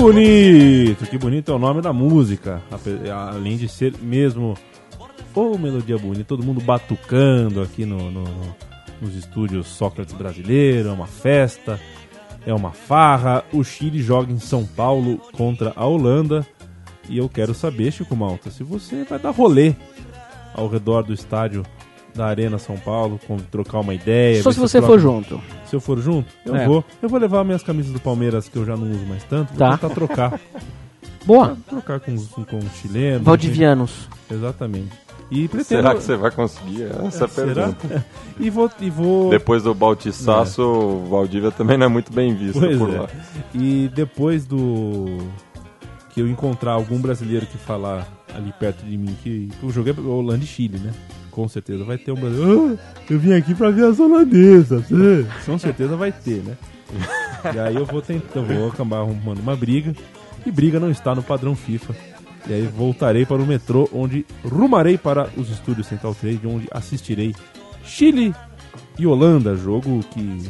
G: Bonito,
B: que bonito é o nome da música. Além de ser mesmo ô melodia bonita, todo mundo batucando aqui no, no- no- nos estúdios Sócrates brasileiro, é uma festa, é uma farra. O Chile joga em São Paulo contra a Holanda. E eu quero saber, Chico Malta, se você vai dar rolê ao redor do estádio da Arena São Paulo, com, trocar uma ideia.
E: Só se você
B: troca-
E: for junto.
B: Se eu for junto, eu
E: É.
B: vou. Eu vou levar minhas camisas do Palmeiras que eu já não uso mais tanto, vou
E: Tá.
B: tentar trocar.
E: Boa.
B: trocar com, os- com os chilenos.
E: Valdivianos.
B: Exatamente. E pretendo...
C: Será que você vai conseguir? Essa é a
B: Será?
C: pergunta.
B: E vou, e vou...
C: Depois do Baltiçaço, o Valdívia também não é muito bem visto
B: Pois
C: por
B: é.
C: lá.
B: E depois do que eu encontrar algum brasileiro que falar ali perto de mim que o jogo é Holanda e Chile, né? Com certeza vai ter um brasileiro. "Ah, eu vim aqui pra ver as holandesas. é." Com certeza vai ter, né? E aí eu vou tentar, vou acabar arrumando uma briga. E briga não está no padrão FIFA. E aí voltarei para o metrô, onde rumarei para os estúdios Central 3, de onde assistirei Chile e Holanda, jogo que,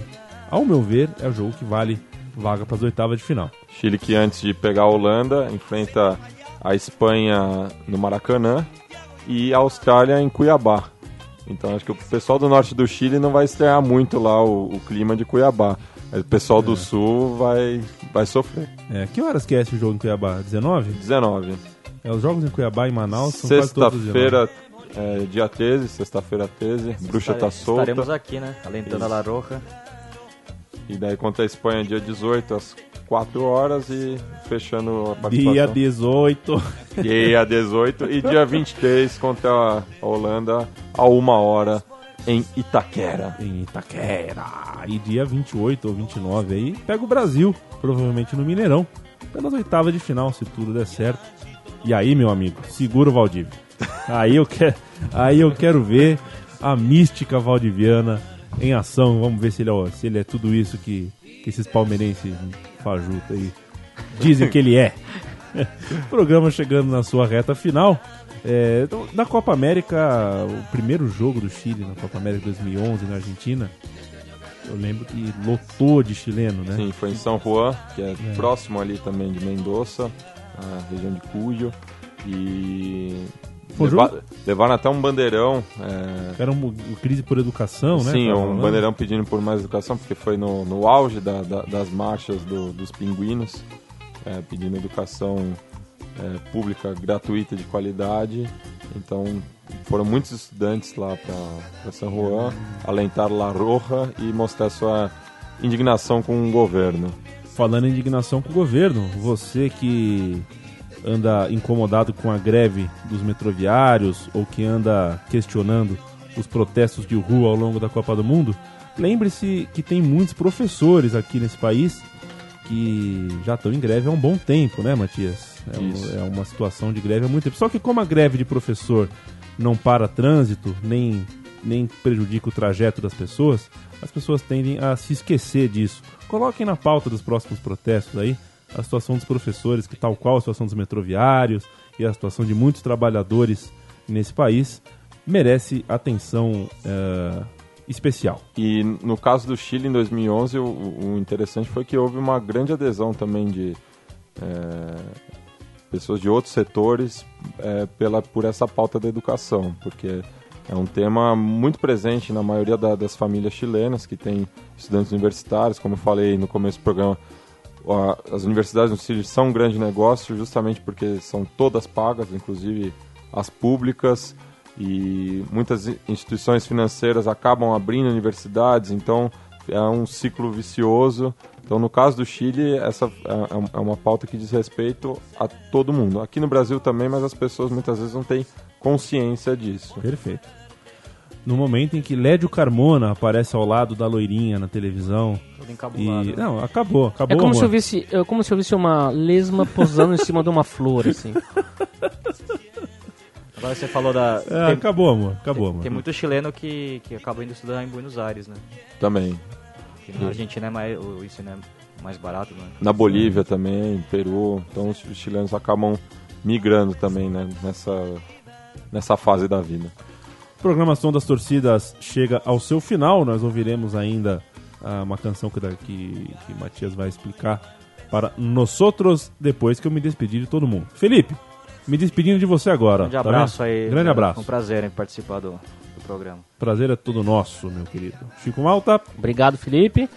B: ao meu ver, é o jogo que vale vaga para as oitavas de final.
C: Chile que antes de pegar a Holanda enfrenta a Espanha no Maracanã e a Austrália em Cuiabá. Então acho que o pessoal do norte do Chile não vai estranhar muito lá o, o clima de Cuiabá. Mas o pessoal do sul vai, vai sofrer.
B: É, que horas que é esse jogo em Cuiabá? 19?
C: 19.
B: É, os jogos em Cuiabá e Manaus são quase todos 19.
C: Sexta-feira, é, dia 13, sexta-feira 13, Bruxa tá solta.
D: Estaremos aqui, né? Alentando a La Roja.
C: E daí contra a Espanha dia 18 às 4 horas e fechando a.
B: Dia 18.
C: Dia 18 e dia 23 contra a Holanda a uma hora em Itaquera.
B: Em Itaquera. E dia 28 ou 29 aí, pega o Brasil, provavelmente no Mineirão, pelas oitavas de final, se tudo der certo. E aí, meu amigo, segura o Valdívio. Aí eu quero, aí eu quero ver a mística valdiviana em ação. Vamos ver se ele, é, se ele é tudo isso que, que esses palmeirenses fajutos aí dizem que ele é. Programa chegando na sua reta final. É, então, na Copa América, o primeiro jogo do Chile na Copa América 2011 na Argentina, eu lembro que lotou de chileno, né?
C: Sim, foi em São Juan, que é, próximo ali também de Mendoza, a região de Cuyo. E
B: Foi
C: leva-
B: jogo?
C: levaram até um bandeirão. é,
B: Era um, crise por educação, né?
C: Sim, um
B: falando.
C: bandeirão pedindo por mais educação, porque foi no, no auge da- da- das marchas do- dos pinguinos, é, pedindo educação é, pública gratuita de qualidade. Então foram muitos estudantes lá para São Juan alentar La Roja e mostrar sua indignação com o governo.
B: Falando em indignação com o governo, você que anda incomodado com a greve dos metroviários ou que anda questionando os protestos de rua ao longo da Copa do Mundo, lembre-se que tem muitos professores aqui nesse país que já estão em greve há um bom tempo, né, Matias? É, um- é uma situação de greve há muito tempo. Só que como a greve de professor não para trânsito, nem, nem prejudica o trajeto das pessoas, as pessoas tendem a se esquecer disso. Coloquem na pauta dos próximos protestos aí a situação dos professores, que tal qual a situação dos metroviários e a situação de muitos trabalhadores nesse país, merece atenção eh, especial.
C: E no caso do Chile em 2011, o, o interessante foi que houve uma grande adesão também de é, pessoas de outros setores é, pela, por essa pauta da educação, porque é um tema muito presente na maioria da- das famílias chilenas que têm estudantes universitários, como eu falei no começo do programa. As universidades no Chile são um grande negócio justamente porque são todas pagas, inclusive as públicas, e muitas instituições financeiras acabam abrindo universidades, então é um ciclo vicioso. Então, no caso do Chile, essa é- é uma pauta que diz respeito a todo mundo. Aqui no Brasil também, mas as pessoas muitas vezes não têm consciência disso.
B: Perfeito. No momento em que Lédio Carmona aparece ao lado da loirinha na televisão. E...
D: né?
B: Não, acabou, acabou.
E: É como se, eu visse, é como se eu visse uma lesma posando em cima de uma flor, assim.
D: Agora você falou da.
B: É,
D: tem,
B: acabou, amor. Acabou, amor.
D: tem muito chileno que, que acaba indo estudar em Buenos Aires, né?
C: Também.
D: Que na Argentina é mais, o ensino é mais barato, né?
C: Na Bolívia também, Peru. Então, os os chilenos acabam migrando também né, nessa, nessa fase da vida.
B: A programação das torcidas chega ao seu final. Nós ouviremos ainda ah, uma canção que, que, que Matias vai explicar para nós outros depois que eu me despedir de todo mundo. Felipe, me despedindo de você agora.
D: Grande
B: tá
D: abraço
B: vendo?
D: aí.
B: Grande
D: Foi
B: abraço.
D: um prazer em participar do, do programa.
B: Prazer é todo nosso, meu querido. Chico Malta,
E: Obrigado, Felipe.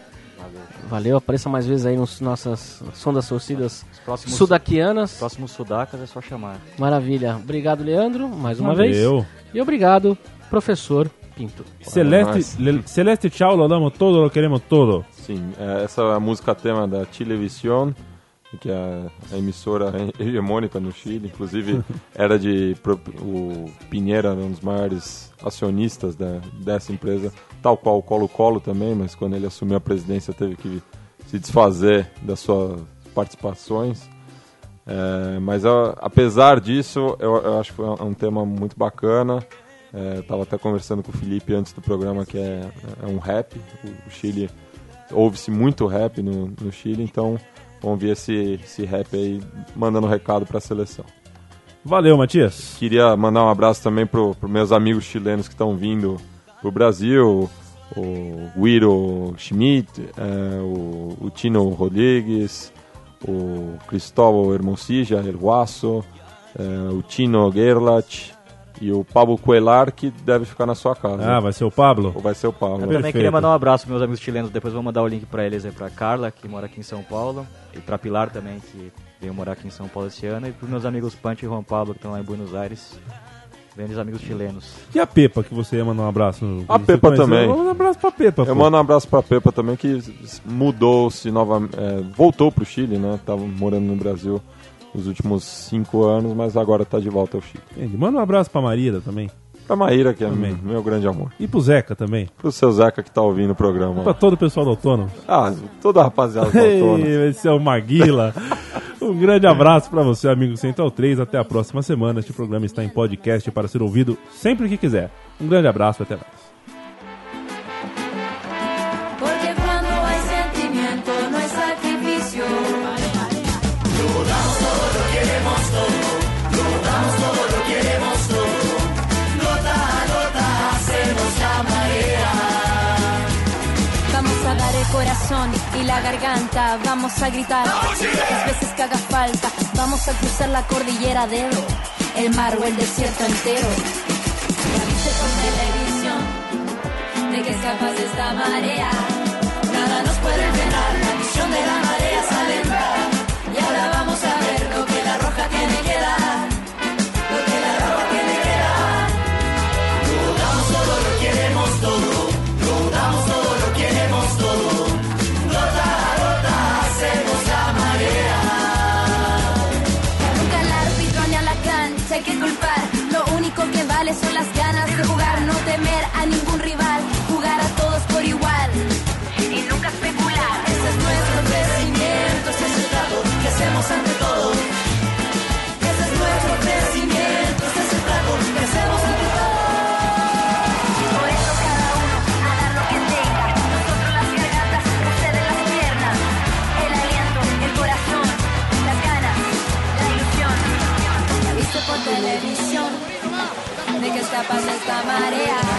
E: Valeu, apareça mais vezes aí nos nossas som das torcidas
D: próximos-
E: sudaquianas.
D: Próximos sudacas é só chamar.
E: Maravilha. Obrigado, Leandro, mais uma vez.
B: valeu.
E: E obrigado, professor Pinto.
B: Celeste, le- Celeste Tchau, lo damos todo, lo queremos todo.
C: Sim, é, essa é a música tema da Chilevisión, que é a emissora hegemônica no Chile. Inclusive, era de. O Pinheiro era um dos maiores acionistas da, dessa empresa, tal qual o Colo-Colo também, mas quando ele assumiu a presidência teve que se desfazer das suas participações. É, mas apesar disso, eu, eu acho que foi um, um tema muito bacana. É, eu tava até conversando com o Felipe antes do programa que é, é um rap. O, Chile ouve-se muito rap no, no Chile, então vamos ver esse, esse rap aí mandando recado para a seleção.
B: Valeu, Matias.
C: Queria mandar um abraço também pro, pro meus amigos chilenos que estão vindo pro Brasil, o Guido Schmidt, é, o, o Tino Rodrigues, o Cristóbal Hermosilla, El Guaso, é, o Tino Gerlach e o Pablo Coelar, que deve ficar na sua casa.
B: Ah, vai ser o Pablo?
C: Ou vai ser o Pablo.
D: Eu
B: Perfeito.
D: também queria mandar um abraço para meus amigos chilenos, depois vou mandar o link para eles aí, pra Carla, que mora aqui em São Paulo, e pra Pilar também, que veio morar aqui em São Paulo esse ano, e pros meus amigos Pancho e Juan Pablo, que estão lá em Buenos Aires, grandes amigos chilenos.
B: E a Pepa, que você ia mandar um abraço?
C: A Pepa
B: conheceu?
C: também.
B: Manda um abraço pra Pepa.
C: Eu
B: pô.
C: mando um abraço pra Pepa também, que mudou-se novamente, é, voltou pro Chile, né? Tava morando no Brasil nos últimos cinco anos, mas agora tá de volta ao Chile.
B: Entendi. Manda um abraço pra Marília também.
C: Pra Maíra, que é
B: Também.
C: meu grande amor.
B: E pro Zeca também.
C: Pro seu Zeca que tá ouvindo o programa.
B: Pra todo o pessoal do Autônomo.
C: Ah, toda a rapaziada do Autônomo.
B: Esse é o Maguila. um grande abraço pra você, amigo Central 3. Até a próxima semana. Este programa está em podcast para ser ouvido sempre que quiser. Um grande abraço e até mais.
H: Corazón y la garganta. Vamos a gritar las veces que haga falta. Vamos a cruzar la cordillera de Ebro, el mar o el desierto entero. Ya viste por televisión de que es capaz esta marea. Nada nos puede frenar, esta marea.